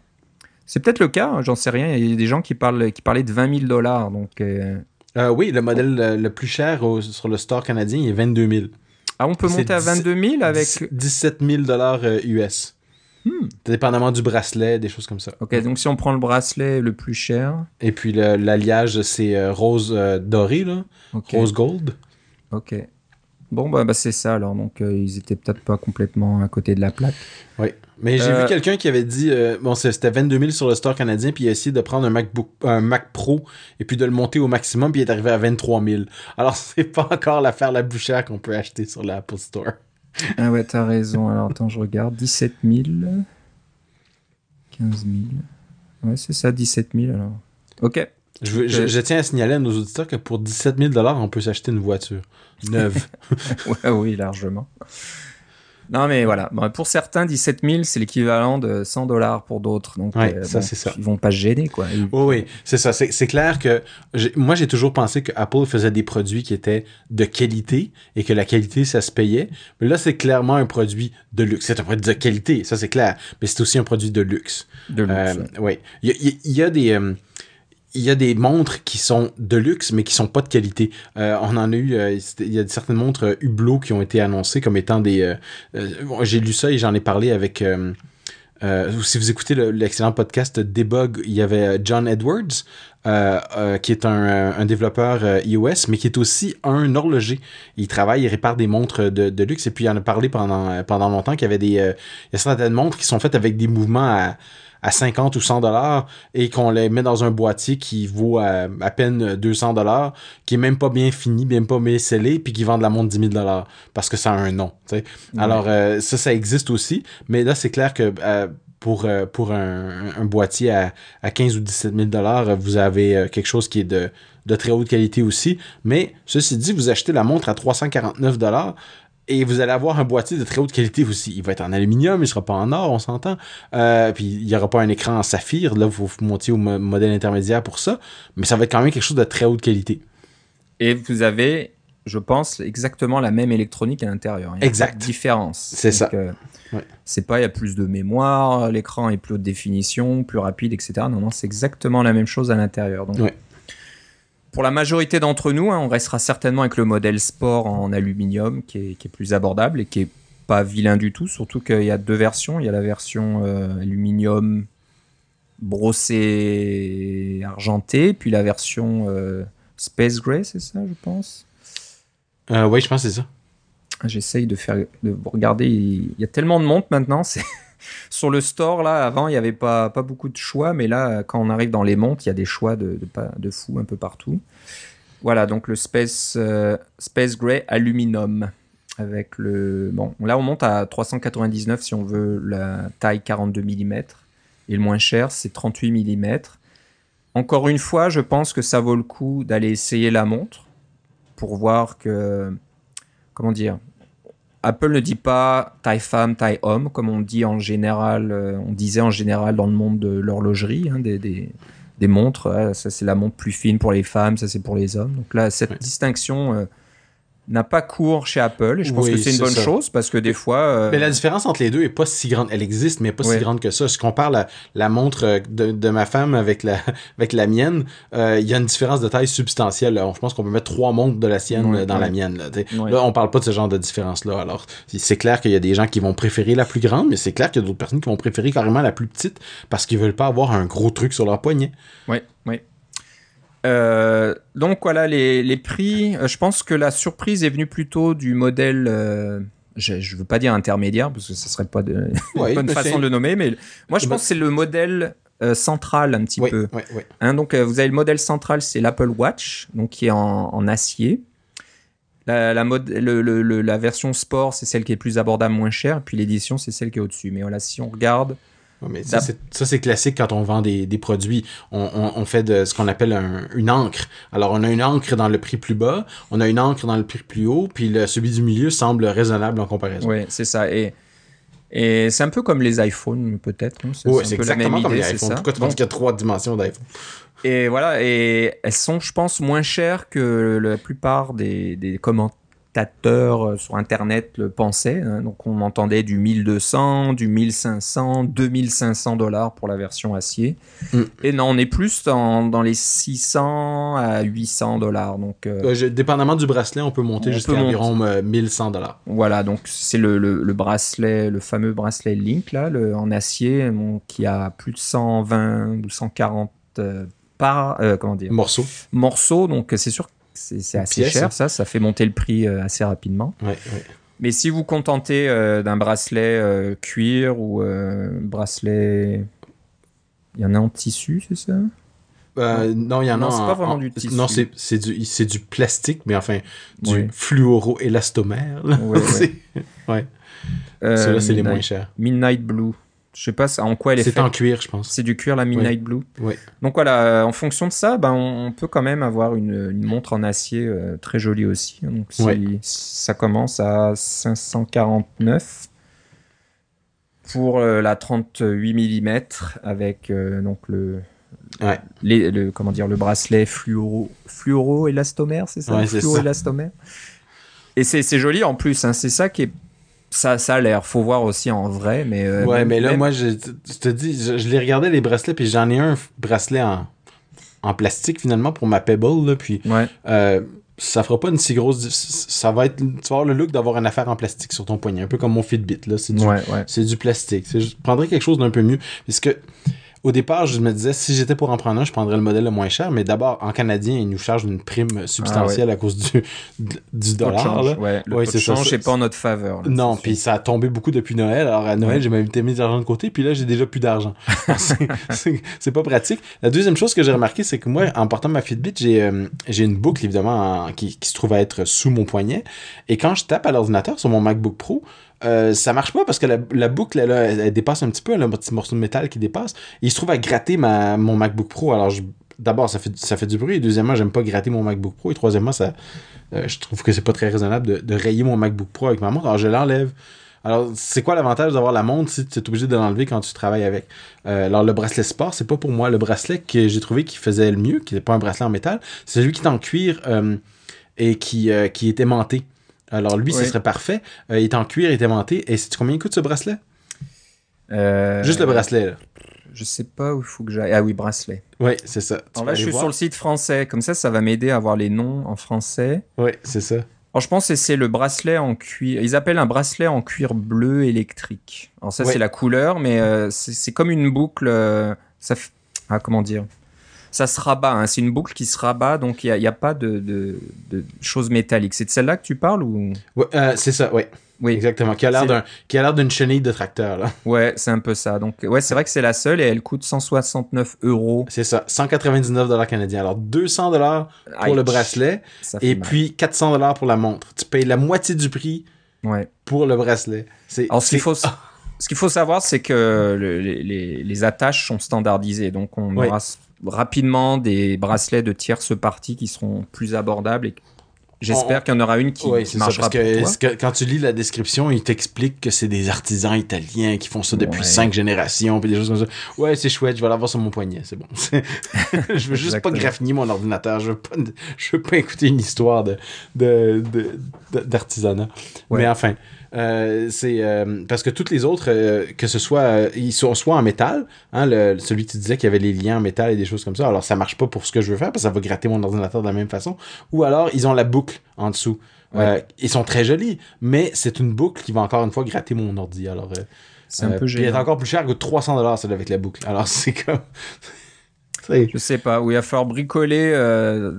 C'est peut-être le cas, j'en sais rien. Il y a des gens qui parlent qui parlaient de 20 000 dollars. Donc, euh, Euh, oui, le modèle euh, le plus cher au- sur le store canadien il est 22 000. ah, on peut monter à 22 000 avec. 17 000 dollars euh, US. Hmm. Dépendamment du bracelet, des choses comme ça. Ok, donc si on prend le bracelet le plus cher, Et puis l'alliage, c'est euh, rose euh, doré, là. Rose gold. Ok. Bon, bah, bah, c'est ça alors. Donc, euh, ils étaient peut-être pas complètement à côté de la plaque. Oui. Mais j'ai Euh, vu quelqu'un qui avait dit, euh, bon, c'était 22 000 sur le store canadien, puis il a essayé de prendre un MacBook, un Mac Pro, et puis de le monter au maximum, puis il est arrivé à 23 000. Alors, c'est pas encore l'affaire la plus chère qu'on peut acheter sur l'Apple Store. Ah ouais, t'as raison. Alors, attends, je regarde. 17 000. 15 000. Ouais, c'est ça, 17 000 alors. Ok. Je, veux- je, Euh, je tiens à signaler à nos auditeurs que pour 17 000 on peut s'acheter une voiture neuve. Ouais, oui, largement. Non, mais voilà. Bon, pour certains, 17 000, c'est l'équivalent de 100 dollars pour d'autres. Donc, Ouais, euh, ça, bon, c'est ça. Ils vont pas se gêner, quoi. Ils- Oui, oui, c'est ça. C'est clair que moi, j'ai toujours pensé que Apple faisait des produits qui étaient de qualité et que la qualité, ça se payait. Mais là, c'est clairement un produit de luxe. C'est un produit de qualité, ça c'est clair. Mais c'est aussi un produit de luxe. De luxe. Euh, oui. Il y a des. euh, il y a des montres qui sont de luxe, mais qui sont pas de qualité. Euh, on en a eu, euh, il y a certaines montres euh, Hublot qui ont été annoncées comme étant des. J'ai lu ça et j'en ai parlé avec. si vous écoutez le- l'excellent podcast Debug, il y avait John Edwards, qui est un, développeur iOS, mais qui est aussi un horloger. Il travaille, il répare des montres de, luxe, et puis il en a parlé pendant, pendant longtemps qu'il y avait des... il y a certaines montres qui sont faites avec des mouvements à, à 50 ou 100 dollars et qu'on les met dans un boîtier qui vaut à, à peine 200 dollars, qui est même pas bien fini, même pas bien scellé, puis qui vendent la montre 10 000 dollars parce que ça a un nom. tu sais. Alors euh, ça, ça existe aussi, mais là c'est clair que euh, pour, euh, pour un, un boîtier à, à 15 ou 17 000 dollars, vous avez euh, quelque chose qui est de, de très haute qualité aussi. Mais ceci dit, vous achetez la montre à 349 dollars et vous allez avoir un boîtier de très haute qualité aussi. Il va être en aluminium, il sera pas en or, on s'entend. Euh, puis il y aura pas un écran en saphir. Là, vous montiez au mo- modèle intermédiaire pour ça, mais ça va être quand même quelque chose de très haute qualité. Et vous avez, je pense, exactement la même électronique à l'intérieur. Exact. pas de différence. C'est ça. euh, Ouais. C'est pas, il y a plus de mémoire, l'écran est plus haute définition, plus rapide, etc. Non, non, c'est exactement la même chose à l'intérieur. Donc, Ouais. Pour la majorité d'entre nous, hein, on restera certainement avec le modèle sport en aluminium qui est, qui est plus abordable et qui est pas vilain du tout. Surtout qu'il y a deux versions. Il y a la version euh, aluminium brossé argenté, puis la version euh, space gray, c'est ça, je pense? Euh, oui, je pense que c'est ça. J'essaye de faire, de regarder. Il y a tellement de montres maintenant. C'est sur le store là. Avant, il n'y avait pas beaucoup de choix, mais là, quand on arrive dans les montres, il y a des choix de de fou un peu partout. Voilà, donc le Space euh, Space Gray Aluminum avec le bon. Là, on monte à 399 si on veut la taille 42 mm et le moins cher, c'est 38 mm. Encore une fois, je pense que ça vaut le coup d'aller essayer la montre pour voir que comment dire Apple ne dit pas taille femme, taille homme, comme on dit en général, euh, on disait en général dans le monde de l'horlogerie, hein, des, des, des montres. ah, ça, c'est la montre plus fine pour les femmes, ça, c'est pour les hommes. Donc là, cette distinction euh, n'a pas cours chez Apple, et je pense Oui, que c'est une bonne ça. chose parce que des fois. euh, Mais la différence entre les deux est pas si grande. Elle existe, mais pas si grande que ça. Si on compare la, la montre euh, de, de ma femme avec la, avec la mienne, euh, il y a une différence de taille substantielle. là. Je pense qu'on peut mettre trois montres de la sienne dans la mienne. Là. Là, on parle pas de ce genre de différence-là. Alors, c'est- c'est clair qu'il y a des gens qui vont préférer la plus grande, mais c'est clair qu'il y a d'autres personnes qui vont préférer carrément la plus petite parce qu'ils veulent pas avoir un gros truc sur leur poignet. Oui, oui. Euh, donc voilà les, les prix. Euh, Je pense que la surprise est venue plutôt du modèle. euh, je ne veux pas dire intermédiaire parce que ce serait pas de Ouais, bonne façon de le nommer, mais moi je Bah- pense que c'est le modèle central un petit Oui, peu. oui, oui. Hein, donc vous avez le modèle central, c'est l'Apple Watch, donc qui est en, en acier. La, la, mode, le, le- le- la version sport, c'est celle qui est plus abordable, moins chère. Et puis l'édition, c'est celle qui est au-dessus. Mais voilà, si on regarde mais ça, c'est- classique quand on vend des, des produits. On, on, on fait de ce qu'on appelle un- une encre. Alors, on a une encre dans le prix plus bas, on a une encre dans le prix plus haut, puis le, celui du milieu semble raisonnable en comparaison. Ouais, c'est ça. Et, et c'est un peu comme les iPhones, peut-être. hein. C'est la exactement même comme idée, les iPhones. Pourquoi tu penses qu'il y a trois dimensions d'iPhone? Et voilà, et elles sont, je pense, moins chères que la plupart des, des euh, sur Internet le pensaient. hein. Donc on entendait du 1200, du 1500, 2500 dollars pour la version acier. Mm. Et non, on est plus dans, dans les 600 à 800 dollars. Donc euh, Euh, dépendamment du bracelet, on peut monter On jusqu'à monter. environ euh, 1100 dollars. voilà, donc c'est le, le, le bracelet, le fameux bracelet Link là, le, en acier, bon, qui a plus de 120 ou 140 euh, par, comment dire, Morceau. morceaux, donc c'est sûr que c'est c'est assez pièce, cher, ça, ça fait monter le prix euh, assez rapidement. Ouais, ouais. Mais si vous contentez euh, d'un bracelet euh, cuir ou euh, bracelet... Il y en a en tissu, c'est ça? Euh, non, il y en Non, a. c'est en- pas vraiment en- du tissu. Non, c'est c'est du, c'est du plastique, mais enfin, du Oui. fluoro-élastomère. là. Ouais, ouais. C'est- ouais. Euh, Ceux-là, c'est les moins chers. Midnight Blue. Je sais pas en quoi elle est, C'est faite. en cuir, je pense. C'est du cuir, la Midnight Blue. Ouais. Donc voilà, euh, en fonction de ça, ben, on, on peut quand même avoir une, une montre en acier euh, très jolie aussi. Donc si, Ouais. ça commence à 549 pour euh, la 38 mm avec euh, donc le, Ouais. les- le comment dire le bracelet fluoro fluoro élastomère, c'est ça? C'est Fluoro ça. élastomère. Et c'est c'est joli en plus, hein, c'est ça qui est ça, ça a l'air. Faut voir aussi en vrai, mais euh, ouais, même- mais là, même- moi, je, je te dis, je, je les regardais les bracelets, puis j'en ai un bracelet en, en plastique finalement pour ma Pebble, là, puis ouais. euh, ça fera pas une si grosse. Ça va être. Tu vas avoir le look d'avoir une affaire en plastique sur ton poignet, un peu comme mon Fitbit, là. C'est du, Ouais, du plastique. Je prendrais quelque chose d'un peu mieux. Parce que, au départ, je me disais, si j'étais pour en prendre un, je prendrais le modèle le moins cher. Mais d'abord, en canadien, ils nous chargent une prime substantielle à cause du, du dollar. change, là. ouais, le Ouais, taux de change n'est pas en notre faveur. là, Non, puis ça a tombé beaucoup depuis Noël. Alors à Noël, j'ai même mis de l'argent de côté, puis là, j'ai déjà plus d'argent. C'est- pas pratique. La deuxième chose que j'ai remarqué, c'est que moi, en portant ma Fitbit, j'ai euh, j'ai une boucle, évidemment, en- qui, qui se trouve à être sous mon poignet. Et quand je tape à l'ordinateur sur mon MacBook Pro, euh, ça marche pas parce que la, boucle, elle, elle, dépasse un petit peu, elle a un petit morceau de métal qui dépasse. Il se trouve à gratter ma, mon MacBook Pro. Alors, d'abord, ça fait, ça fait du bruit. Deuxièmement, j'aime pas gratter mon MacBook Pro. Et troisièmement, ça, euh, je trouve que c'est pas très raisonnable de, de rayer mon MacBook Pro avec ma montre. Alors, je l'enlève. Alors, c'est quoi l'avantage d'avoir la montre si tu es obligé de l'enlever quand tu travailles avec? Euh, alors, le bracelet sport, c'est pas pour moi. Le bracelet que j'ai trouvé qui faisait le mieux, qui n'est pas un bracelet en métal, c'est celui qui est en cuir et qui, qui est aimanté. Alors, lui, ce Oui. serait parfait. Euh, il est en cuir, il est aimanté. Et sais-tu combien il coûte ce bracelet? Euh, Juste le bracelet, là. Je sais pas où il faut que j'aille. Ah oui, bracelet. Oui, c'est ça. Tu Alors là, je suis voir. sur le site français. Comme ça, ça va m'aider à avoir les noms en français. Oui, c'est ça. Alors, je pense que c'est le bracelet en cuir. Ils appellent un bracelet en cuir bleu électrique. Alors ça, c'est la couleur, mais euh, c'est comme une boucle. ça, f- ah, comment dire? Ça se rabat. hein. C'est une boucle qui se rabat, donc il n'y a, pas de, de, de choses métalliques. C'est de celle-là que tu parles ou? Ouais, euh, c'est ça, oui. Oui. Exactement. Qui a l'air d'un, qui a l'air d'une chenille de tracteur, là. Ouais, c'est un peu ça. Donc, ouais, c'est vrai que c'est la seule et elle coûte 169 euros. C'est ça. 199 dollars canadiens. Alors, 200 dollars pour Aïe, le bracelet. Et mal. puis 400 dollars pour la montre. Tu payes la moitié du prix Ouais. pour le bracelet. C'est, Alors, ce qu'il faut, ce qu'il faut savoir, c'est que le- les, attaches sont standardisées. Donc, on aura rapidement des bracelets de tierce partie qui seront plus abordables. Et j'espère On- qu'il y en aura une qui, qui c'est ça. marchera Parce que, pour toi. c'est que quand tu lis la description, il t'explique que c'est des artisans italiens qui font ça depuis Ouais. cinq générations, puis des choses comme ça. Ouais, c'est chouette, je vais l'avoir sur mon poignet, c'est bon. je veux juste pas graffiner mon ordinateur, je veux pas, je veux pas écouter une histoire de, de, de- de- d'artisanat. Ouais. Mais enfin, euh, c'est euh, parce que toutes les autres, euh, que ce soit, euh, ils sont soit en métal, hein, le, celui que tu disais qu'il y avait les liens en métal et des choses comme ça, alors ça marche pas pour ce que je veux faire, parce que ça va gratter mon ordinateur de la même façon. Ou alors, ils ont la boucle en dessous. Euh, ils sont très jolis, mais c'est une boucle qui va encore une fois gratter mon ordi. Alors, euh, C'est un peu puis elle est gênant. encore plus cher que 300 dollars celle avec la boucle. Alors c'est comme, Je sais pas. Où il va falloir bricoler euh,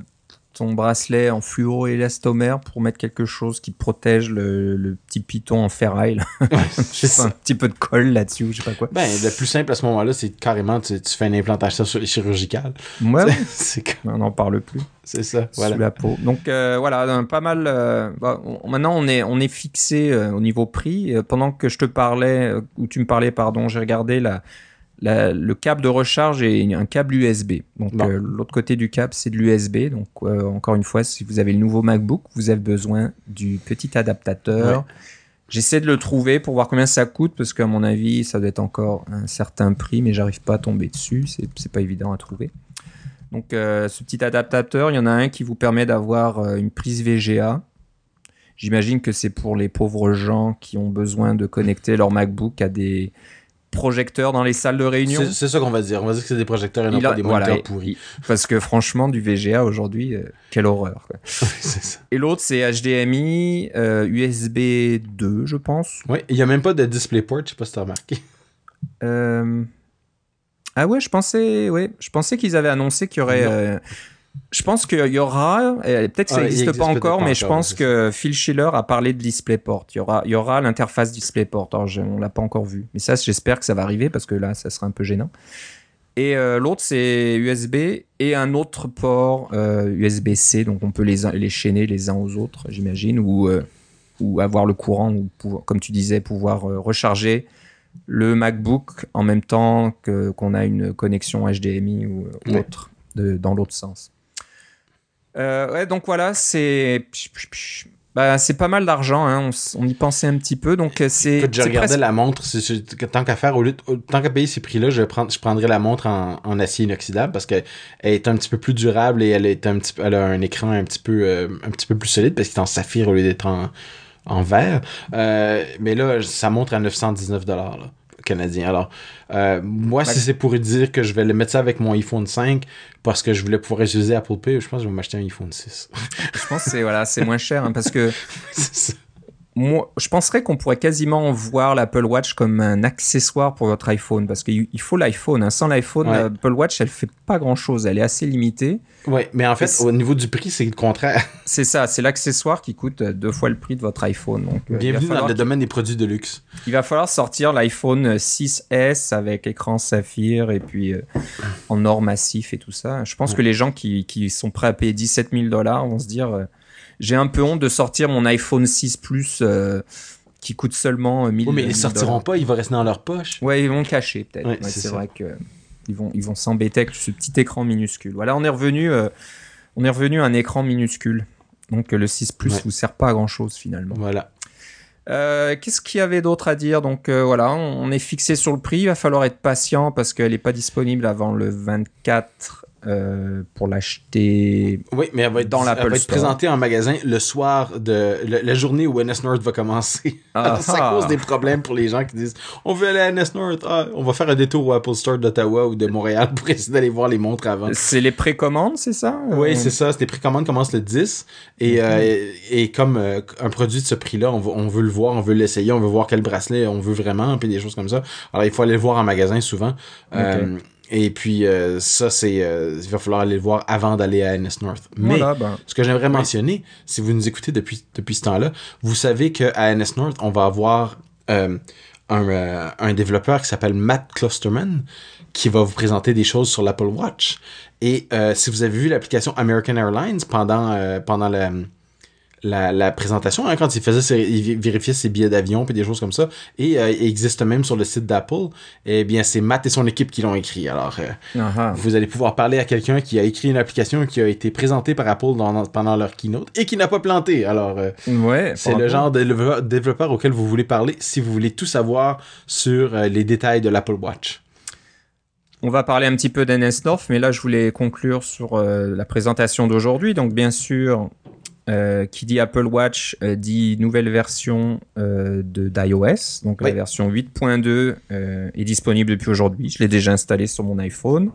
ton bracelet en fluoro-élastomère pour mettre quelque chose qui protège le, le petit piton en ferraille. Je c'est sais pas, un petit peu de colle là-dessus, je sais pas quoi. Ben, le plus simple à ce moment-là, c'est carrément tu, tu fais une implantation sur- chirurgicale. Ouais, ouais. c'est on n'en parle plus. c'est ça. Voilà. sous la peau. Donc euh, voilà, un- pas mal. euh, bah, on- maintenant, on est on est fixé euh, au niveau prix. Euh, pendant que je te parlais, euh, ou tu me parlais, pardon, j'ai regardé la la- le câble de recharge est un câble USB. Donc Bon. euh, l'autre côté du câble c'est de l'USB. Donc euh, encore une fois, si vous avez le nouveau MacBook, vous avez besoin du petit adaptateur. Ouais. J'essaie de le trouver pour voir combien ça coûte parce qu'à mon avis, ça doit être encore un certain prix, mais j'arrive pas à tomber dessus. C'est pas évident à trouver. Donc euh, ce petit adaptateur, il y en a un qui vous permet d'avoir une prise VGA. J'imagine que c'est pour les pauvres gens qui ont besoin de connecter leur MacBook à des projecteurs dans les salles de réunion. C'est ça qu'on va dire. On va dire que c'est des projecteurs et non Il pas a- des moniteurs pourris. parce que franchement, du VGA aujourd'hui, euh, quelle horreur. quoi. c'est ça. Et l'autre, c'est HDMI, euh, USB 2, je pense. Oui, il n'y a même pas de DisplayPort, je sais pas si tu as remarqué. Euh, Ah ouais, je pensais, ouais, je pensais qu'ils avaient annoncé qu'il y aurait. Euh, Je pense qu'il y aura, euh, peut-être que ça n'existe existe pas encore, mais je pense que Phil Schiller a parlé de DisplayPort. Il y aura, il y aura l'interface DisplayPort. Alors, je- on l'a pas encore vu, mais ça, j'espère que ça va arriver parce que là, ça sera un peu gênant. Et euh, l'autre, c'est USB et un autre port euh, USB-C, donc on peut les, les chaîner les uns aux autres, j'imagine, ou, euh, ou avoir le courant, ou comme tu disais, pouvoir euh, recharger le MacBook en même temps que qu'on a une connexion HDMI ou euh, Ouais. autre de- dans l'autre sens. Euh, ouais, donc voilà, c'est bah, c'est pas mal d'argent, hein, on, y pensait un petit peu, donc euh, c'est je regardais presque- la montre. tant qu'à faire, au lieu de- tant qu'à payer ces prix-là, je, prends, je prendrais la montre en, en acier inoxydable parce qu'elle est un petit peu plus durable et elle, est un petit, elle a un écran un petit peu, euh, un petit peu plus solide parce qu'il est en saphir au lieu d'être en, en verre. Euh, mais là, ça montre à 919 là, canadien. Alors, euh, moi, si c'est pour dire que je vais le mettre ça avec mon iPhone 5 parce que je voulais pouvoir utiliser Apple Pay, je pense que je vais m'acheter un iPhone 6. je pense que c'est voilà, moins cher hein, parce que. moi, je penserais qu'on pourrait quasiment voir l'Apple Watch comme un accessoire pour votre iPhone parce qu'il il faut l'iPhone. hein. Sans l'iPhone, Ouais. l'Apple Watch, elle fait pas grand chose. Elle est assez limitée. Ouais, mais en fait, au niveau du prix, c'est le contraire. C'est ça, c'est l'accessoire qui coûte euh, deux fois le prix de votre iPhone. Donc, euh, Bienvenue dans le domaine des produits de luxe. il va falloir sortir l'iPhone 6S avec écran saphir et puis euh, en or massif et tout ça. Je pense Ouais. que les gens qui, qui sont prêts à payer 17 000 dollars vont se dire euh, j'ai un peu honte de sortir mon iPhone 6 Plus euh, qui coûte seulement euh, 1000 Oui, mais ils 1000 sortiront pas, il va rester dans leur poche. Ouais, ils vont le cacher peut-être. Ouais, Ouais, c'est vrai que euh, ils vont ils vont s'embêter avec ce petit écran minuscule. Voilà, on est revenu euh, on est revenu à un écran minuscule. Donc euh, le 6 Plus Ouais. vous sert pas à grand chose finalement. Voilà. Euh, Qu'est-ce qu'il y avait d'autre à dire? Donc euh, voilà, on, on est fixé sur le prix. Il va falloir être patient parce qu'elle n'est pas disponible avant le 24 euh, pour l'acheter. Oui, mais elle va être, Dans elle va être Store. présentée en magasin le soir de le- la journée où NS North va commencer. Ah, ça ah. cause des problèmes pour les gens qui disent on veut aller à NS North, ah, on va faire un détour au Apple Store d'Ottawa ou de Montréal pour essayer d'aller voir les montres avant. C'est les précommandes, c'est ça? Oui, Euh, c'est ça. C'était précommande commence le 10. Et, euh, et comme un produit de ce prix-là, on, veut le voir, on veut l'essayer, on veut voir quel bracelet on veut vraiment, puis des choses comme ça. Alors, il faut aller le voir en magasin souvent. Et puis, euh, ça, c'est. euh, il va falloir aller le voir avant d'aller à NS North. Mais. Voilà, ben, Ce que j'aimerais mentionner, si vous nous écoutez depuis, depuis ce temps-là, vous savez qu'à NS North, on va avoir euh, un, un développeur qui s'appelle Matt Clusterman qui va vous présenter des choses sur l'Apple Watch. Et si vous avez vu l'application American Airlines pendant, pendant la, la, la présentation, hein, quand il faisait ses- il vérifiait ses billets d'avion et des choses comme ça, et euh, il existe même sur le site d'Apple, eh bien c'est Matt et son équipe qui l'ont écrit. Alors, euh, ah. vous allez pouvoir parler à quelqu'un qui a écrit une application qui a été présentée par Apple dans- pendant leur keynote et qui n'a pas planté. Alors, euh, ouais, c'est le genre de développeur- auquel vous voulez parler si vous voulez tout savoir sur les détails de l'Apple Watch. On va parler un petit peu d'NS North, mais là, je voulais conclure sur la présentation d'aujourd'hui. Donc, bien sûr, euh, qui dit Apple Watch euh, dit nouvelle version euh, de d'iOS. Donc, Oui. la version 8.2 euh, est disponible depuis aujourd'hui. Je l'ai déjà installée sur mon iPhone.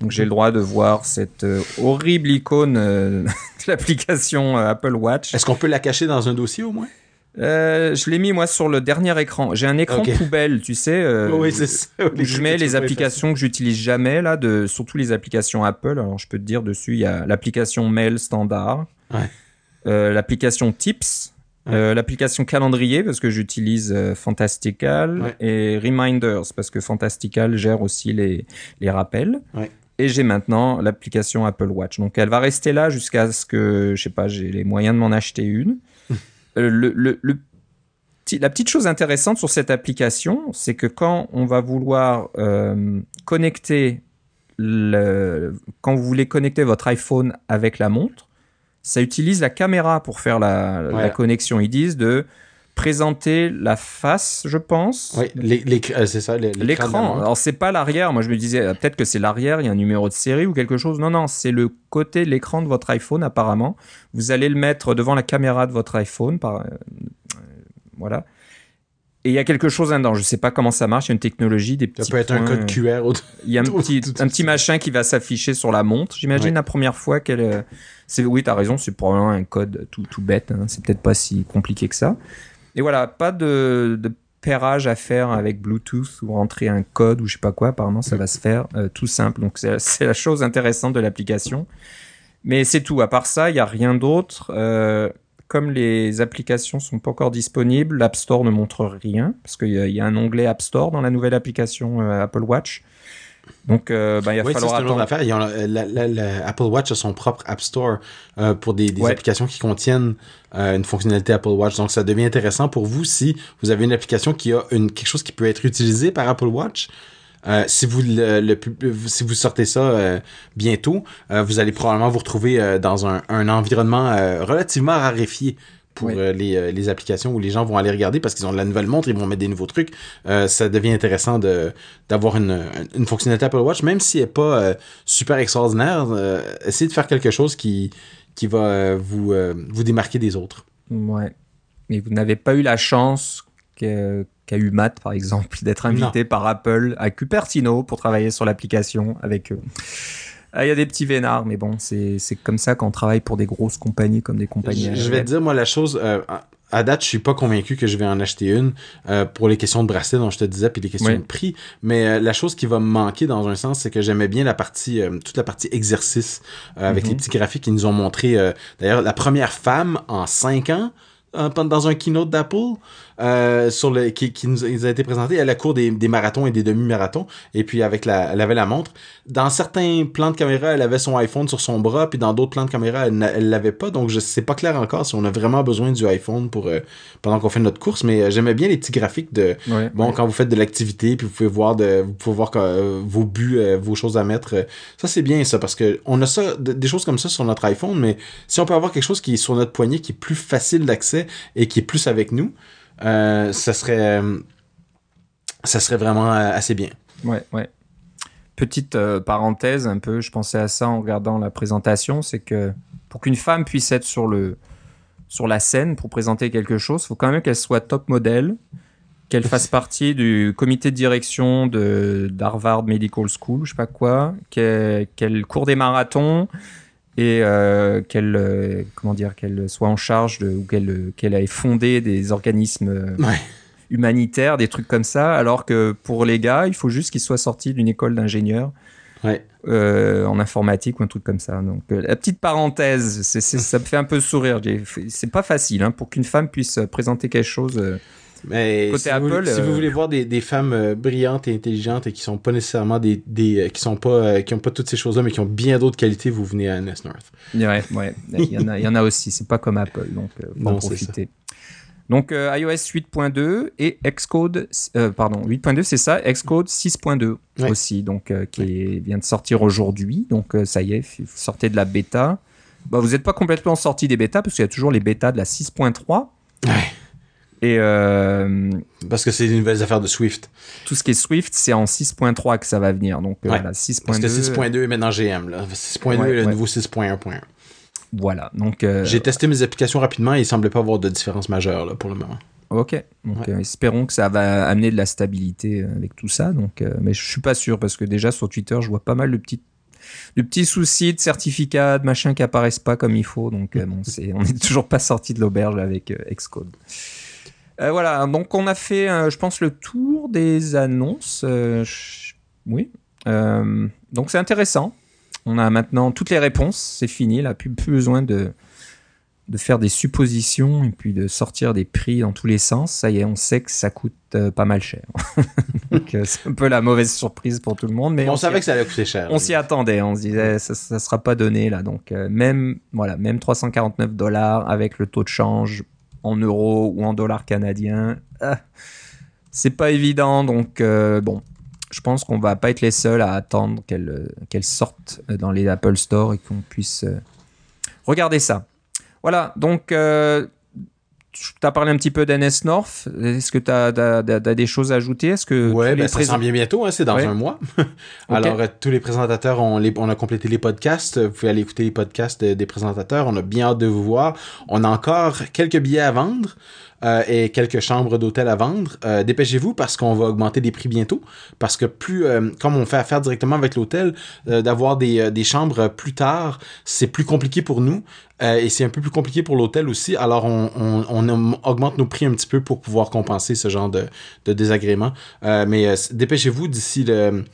Donc, j'ai le droit de voir cette horrible icône de l'application Apple Watch. Est-ce qu'on peut la cacher dans un dossier au moins? Je l'ai mis, moi, sur le dernier écran. J'ai un écran poubelle, tu sais. euh, oui, c'est ça. où je mets les applications que j'utilise jamais là, de surtout les applications Apple. Alors je peux te dire dessus, il y a l'application Mail standard, Ouais. Euh, l'application Tips, Ouais. euh, l'application Calendrier parce que j'utilise euh, Fantastical Ouais. et Reminders parce que Fantastical gère aussi les les rappels. Ouais. Et j'ai maintenant l'application Apple Watch. Donc elle va rester là jusqu'à ce que je sais pas, j'ai les moyens de m'en acheter une. Euh, le, le, le petit, la petite chose intéressante sur cette application, c'est que quand on va vouloir euh, connecter le, quand vous voulez connecter votre iPhone avec la montre, ça utilise la caméra pour faire la, connexion. Ils disent de présenter la face, je pense. Oui, euh, c'est ça, l'é- l'écran. Alors c'est pas l'arrière. Moi je me disais euh, peut-être que c'est l'arrière. Il y a un numéro de série ou quelque chose. Non non, c'est le côté de l'écran de votre iPhone apparemment. Vous allez le mettre devant la caméra de votre iPhone. Par, euh, voilà. Et il y a quelque chose dedans. Je sais pas comment ça marche. Il y a une technologie, des petits. Ça peut être un code QR. Il y a un petit, un petit machin qui va s'afficher sur la montre. J'imagine Ouais. la première fois qu'elle. C'est oui, t'as raison. C'est probablement un code tout tout bête. hein. C'est peut-être pas si compliqué que ça. Et voilà, pas de, de pairage à faire avec Bluetooth ou rentrer un code ou je sais pas quoi. Apparemment, ça va se faire euh, tout simple. Donc c'est la chose intéressante de l'application. Mais c'est tout. À part ça, il y a rien d'autre. Euh, comme les applications sont pas encore disponibles, l'App Store ne montre rien parce qu'il y a un onglet App Store dans la nouvelle application euh, Apple Watch. Donc, euh, ben, il va Oui, falloir c'est une autre attendre. affaire. Ils ont la- la- la- la Apple Watch a son propre App Store euh, pour des, des Ouais. applications qui contiennent euh, une fonctionnalité Apple Watch. Donc, ça devient intéressant pour vous si vous avez une application qui a une, quelque chose qui peut être utilisé par Apple Watch. Euh, si vous le, le pub- si vous sortez ça euh, bientôt, euh, vous allez probablement vous retrouver euh, dans un, un environnement euh, relativement raréfié pour Oui. euh, les, euh, les applications où les gens vont aller regarder parce qu'ils ont de la nouvelle montre, ils vont mettre des nouveaux trucs. Euh, ça devient intéressant de d'avoir une, une fonctionnalité Apple Watch, même si elle n'est pas euh, super extraordinaire. essayez de faire quelque chose qui qui va vous vous démarquer des autres. Ouais. Mais vous n'avez pas eu la chance que- qu'a eu Matt, par exemple, d'être invité par Apple à Cupertino pour travailler sur l'application avec eux. Ah, Il y a des petits vénards, mais bon, c'est c'est comme ça quand on travaille pour des grosses compagnies comme des compagnies. Je, je vais te dire, moi, la chose, euh, à- date, je suis pas convaincu que je vais en acheter une euh, pour les questions de bracelet dont je te disais, puis les questions Oui. de prix. Mais euh, la chose qui va me manquer dans un sens, c'est que j'aimais bien la partie, euh, toute la partie exercice euh, avec Mhm. les petits graphiques qui nous ont montré. euh, D'ailleurs, la première femme en cinq ans. euh, dans un keynote d'Apple euh, sur le qui, qui nous a, été présenté elle court des, des marathons et des demi-marathons et puis avec la elle avait la montre. Dans certains plans de caméra elle avait son iPhone sur son bras puis dans d'autres plans de caméra elle l'avait pas. Donc je sais pas clair encore si on a vraiment besoin du iPhone pour euh, pendant qu'on fait notre course mais euh, j'aimais bien les petits graphiques de Ouais, bon ouais. quand vous faites de l'activité puis vous pouvez voir de vous pouvez voir vos buts vos choses à mettre. Ça c'est bien ça parce que on a ça de- des choses comme ça sur notre iPhone mais si on peut avoir quelque chose qui est sur notre poignet qui est plus facile d'accès et qui est plus avec nous euh, ça serait euh, ça serait vraiment euh, assez bien Ouais, ouais. Petite euh, parenthèse, un peu, je pensais à ça en regardant la présentation, c'est que pour qu'une femme puisse être sur le sur la scène pour présenter quelque chose, il faut quand même qu'elle soit top modèle, qu'elle fasse partie du comité de direction de d'Harvard Medical School, je sais pas quoi, qu'elle qu'elle court des marathons et euh, qu'elle euh, comment dire qu'elle soit en charge de ou qu'elle qu'elle ait fondé des organismes euh, ouais humanitaires, des trucs comme ça, alors que pour les gars, il faut juste qu'ils soient sortis d'une école d'ingénieur ouais euh, en informatique ou un truc comme ça. Donc, euh, la petite parenthèse, ça me fait un peu sourire. C'est pas facile hein, pour qu'une femme puisse présenter quelque chose. euh, Mais Côté si, vous, Apple, si vous euh, voulez voir des, des femmes euh, brillantes et intelligentes et qui sont pas nécessairement des, des euh, qui sont pas qui ont pas toutes ces choses-là mais qui ont bien d'autres qualités, vous venez à NS North. Ouais, ouais. Il y en a, il y en a aussi. C'est pas comme Apple, donc faut en Non, profiter. Donc euh, iOS 8.2 et Xcode, euh, pardon, 8.2 c'est ça, Xcode 6.2 Ouais. aussi, donc euh, qui vient de sortir aujourd'hui. Donc ça y est, vous sortez de la bêta. Bah, vous n'êtes pas complètement sorti des bêtas parce qu'il y a toujours les bêtas de la 6.3. Ouais. Et euh, Parce que c'est des nouvelles affaires de Swift. tout ce qui est Swift, c'est en 6.3 que ça va venir. Donc euh, Ouais. voilà, Parce 6.2. que 6.2 est maintenant GM là. 6.2 Ouais, est le ouais. nouveau 6.1.1. Voilà. Donc euh, J'ai testé mes applications rapidement et il semblait pas avoir de différence majeure là pour le moment. Ok, donc euh, espérons que ça va amener de la stabilité avec tout ça. Donc, mais je suis pas sûr parce que déjà sur Twitter, je vois pas mal de petits, de petits soucis de certificats, de machins qui apparaissent pas comme il faut. Donc, bon, c'est, on n'est toujours pas sorti de l'auberge avec Xcode. Euh, voilà, donc on a fait, euh, je pense, le tour des annonces. euh, je- oui, donc c'est intéressant. On a maintenant toutes les réponses, c'est fini, là, plus, plus besoin de de faire des suppositions et puis de sortir des prix dans tous les sens. Ça y est, on sait que ça coûte euh, pas mal cher. Donc euh, c'est un peu la mauvaise surprise pour tout le monde, mais on, savait que ça allait coûter cher. on s'y attendait. On se disait ça, ça sera pas donné là. Donc euh, même voilà, même 349 dollars avec le taux de change, en euros ou en dollars canadiens. Ah, c'est pas évident, donc euh, bon, je pense qu'on va pas être les seuls à attendre qu'elle qu'elle sorte dans les Apple Store et qu'on puisse euh, regarder ça. Voilà, donc euh, tu as parlé un petit peu d'NS North. Est-ce que tu as, des choses à ajouter? Est-ce que ouais, ben, ça sent bien bientôt, hein, c'est dans un mois. Alors, euh, tous les présentateurs, on, les, on a complété les podcasts. Vous pouvez aller écouter les podcasts des présentateurs. On a bien hâte de vous voir. On a encore quelques billets à vendre. Euh, et quelques chambres d'hôtel à vendre. Euh, dépêchez-vous parce qu'on va augmenter les prix bientôt. Parce que plus, euh, comme on fait affaire directement avec l'hôtel, d'avoir des, des, chambres plus tard, c'est plus compliqué pour nous. et c'est un peu plus compliqué pour l'hôtel aussi. Alors, on, on, augmente nos prix un petit peu pour pouvoir compenser ce genre de, de désagrément. mais dépêchez-vous d'ici le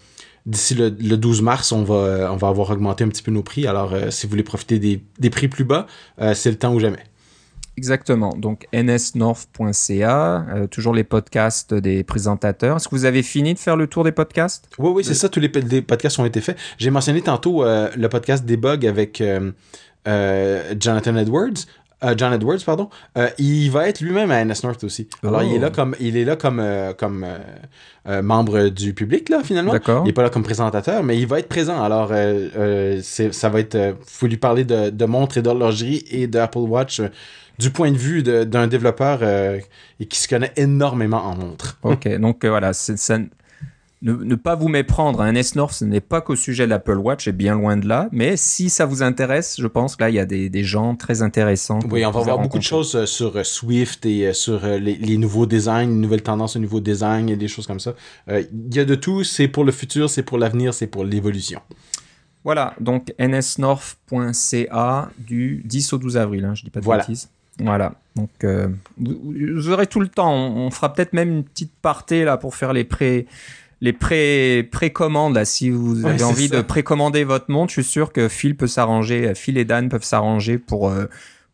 d'ici le, 12 mars, on va, on va avoir augmenté un petit peu nos prix. Alors, si vous voulez profiter des, des prix plus bas, c'est le temps ou jamais. Exactement. Donc nsnorth.ca, euh, toujours les podcasts des présentateurs. Est-ce que vous avez fini de faire le tour des podcasts? Oui, oui, c'est ça. Tous les, podcasts ont été faits. J'ai mentionné tantôt euh, le podcast Debug avec euh, Jonathan Edwards. John Edwards, pardon. il va être lui-même à NS North aussi. Alors il est là oh. comme il est là comme comme membre du public là finalement. D'accord. Il est pas là comme présentateur, mais il va être présent. Alors ça va être faut lui parler de, de montres et d'horlogerie et d'Apple Watch du point de vue d'un développeur euh, et qui se connaît énormément en montres. Ok, donc euh, voilà, ça, ne, pas vous méprendre. Un S-North, ce n'est pas qu'au sujet de l'Apple Watch, et bien loin de là. Mais si ça vous intéresse, je pense que là, il y a des, des gens très intéressants. Oui, on va voir beaucoup de choses euh, sur Swift et sur les, les, nouveaux designs, les nouvelles tendances au niveau design et des choses comme ça. Il y a de tout. C'est pour le futur, c'est pour l'avenir, c'est pour l'évolution. Voilà, donc nsnorth.ca du 10 au 12 avril, hein, je dis pas de voilà. bêtises. Voilà. Donc, euh, vous, aurez tout le temps. On, fera peut-être même une petite partie là pour faire les pré les pré précommandes si vous avez envie de précommander votre montre, je suis sûr que Phil peut s'arranger, Phil et Dan peuvent s'arranger pour euh,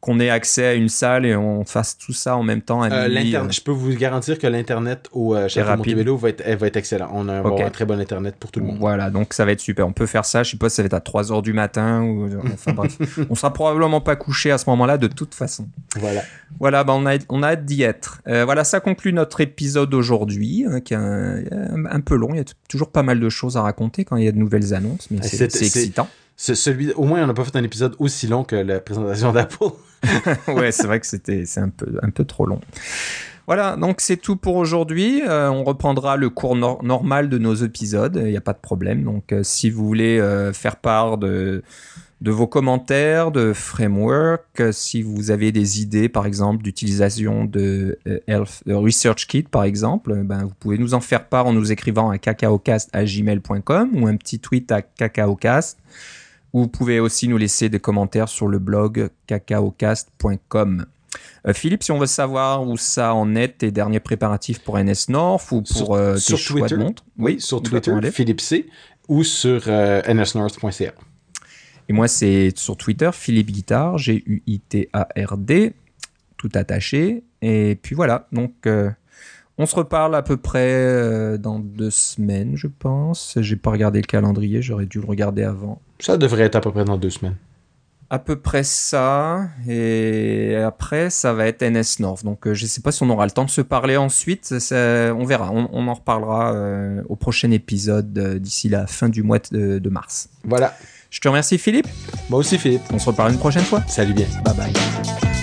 qu'on ait accès à une salle et on fasse tout ça en même temps. À euh, euh. je peux vous garantir que l'internet au euh, Chef Vélo va être, va être excellent. On a un très bon internet pour tout le monde. Voilà, donc ça va être super. On peut faire ça. Je sais pas si ça va être à 3 heures du matin ou enfin bref. on sera probablement pas couché à ce moment-là de toute façon. Voilà. Voilà, bah on a on a hâte d'y être. Euh, voilà, ça conclut notre épisode d'aujourd'hui, hein, qui est un, un, peu long. Il y a toujours pas mal de choses à raconter quand il y a de nouvelles annonces, mais c'est excitant celui, au moins, on n'a pas fait un épisode aussi long que la présentation d'Apple. ouais, c'est vrai que c'était, un peu, un peu trop long. Voilà, donc c'est tout pour aujourd'hui. Euh, on reprendra le cours normal de nos épisodes, il n'y a pas de problème. Donc euh, si vous voulez euh, faire part de, de vos commentaires, de framework, si vous avez des idées par exemple d'utilisation de Research Kit par exemple, ben, vous pouvez nous en faire part en nous écrivant à cacaocast.gmail.com ou un petit tweet à cacaocast. Vous pouvez aussi nous laisser des commentaires sur le blog cacaocast.com. Euh, Philippe, si on veut savoir où ça en est, tes derniers préparatifs pour NS North ou pour sur, euh, tes choix Twitter, de montre Oui, sur Twitter, Philippe C, ou sur euh, nsnorth.ca. Et moi, c'est sur Twitter, Philippe Guitard, G-U-I-T-A-R-D, tout attaché. Et puis voilà, donc on se reparle à peu près euh, dans deux semaines, je pense. J'ai pas regardé le calendrier, j'aurais dû le regarder avant. Ça devrait être à peu près dans deux semaines. À peu près ça. Et après, ça va être NS North. Donc, euh, je sais pas si on aura le temps de se parler ensuite. on verra. On, en reparlera euh, au prochain épisode d'ici la fin du mois de, de mars. Voilà. Je te remercie, Philippe. Moi aussi, Philippe. On se reparle une prochaine fois. Salut bien. Bye bye.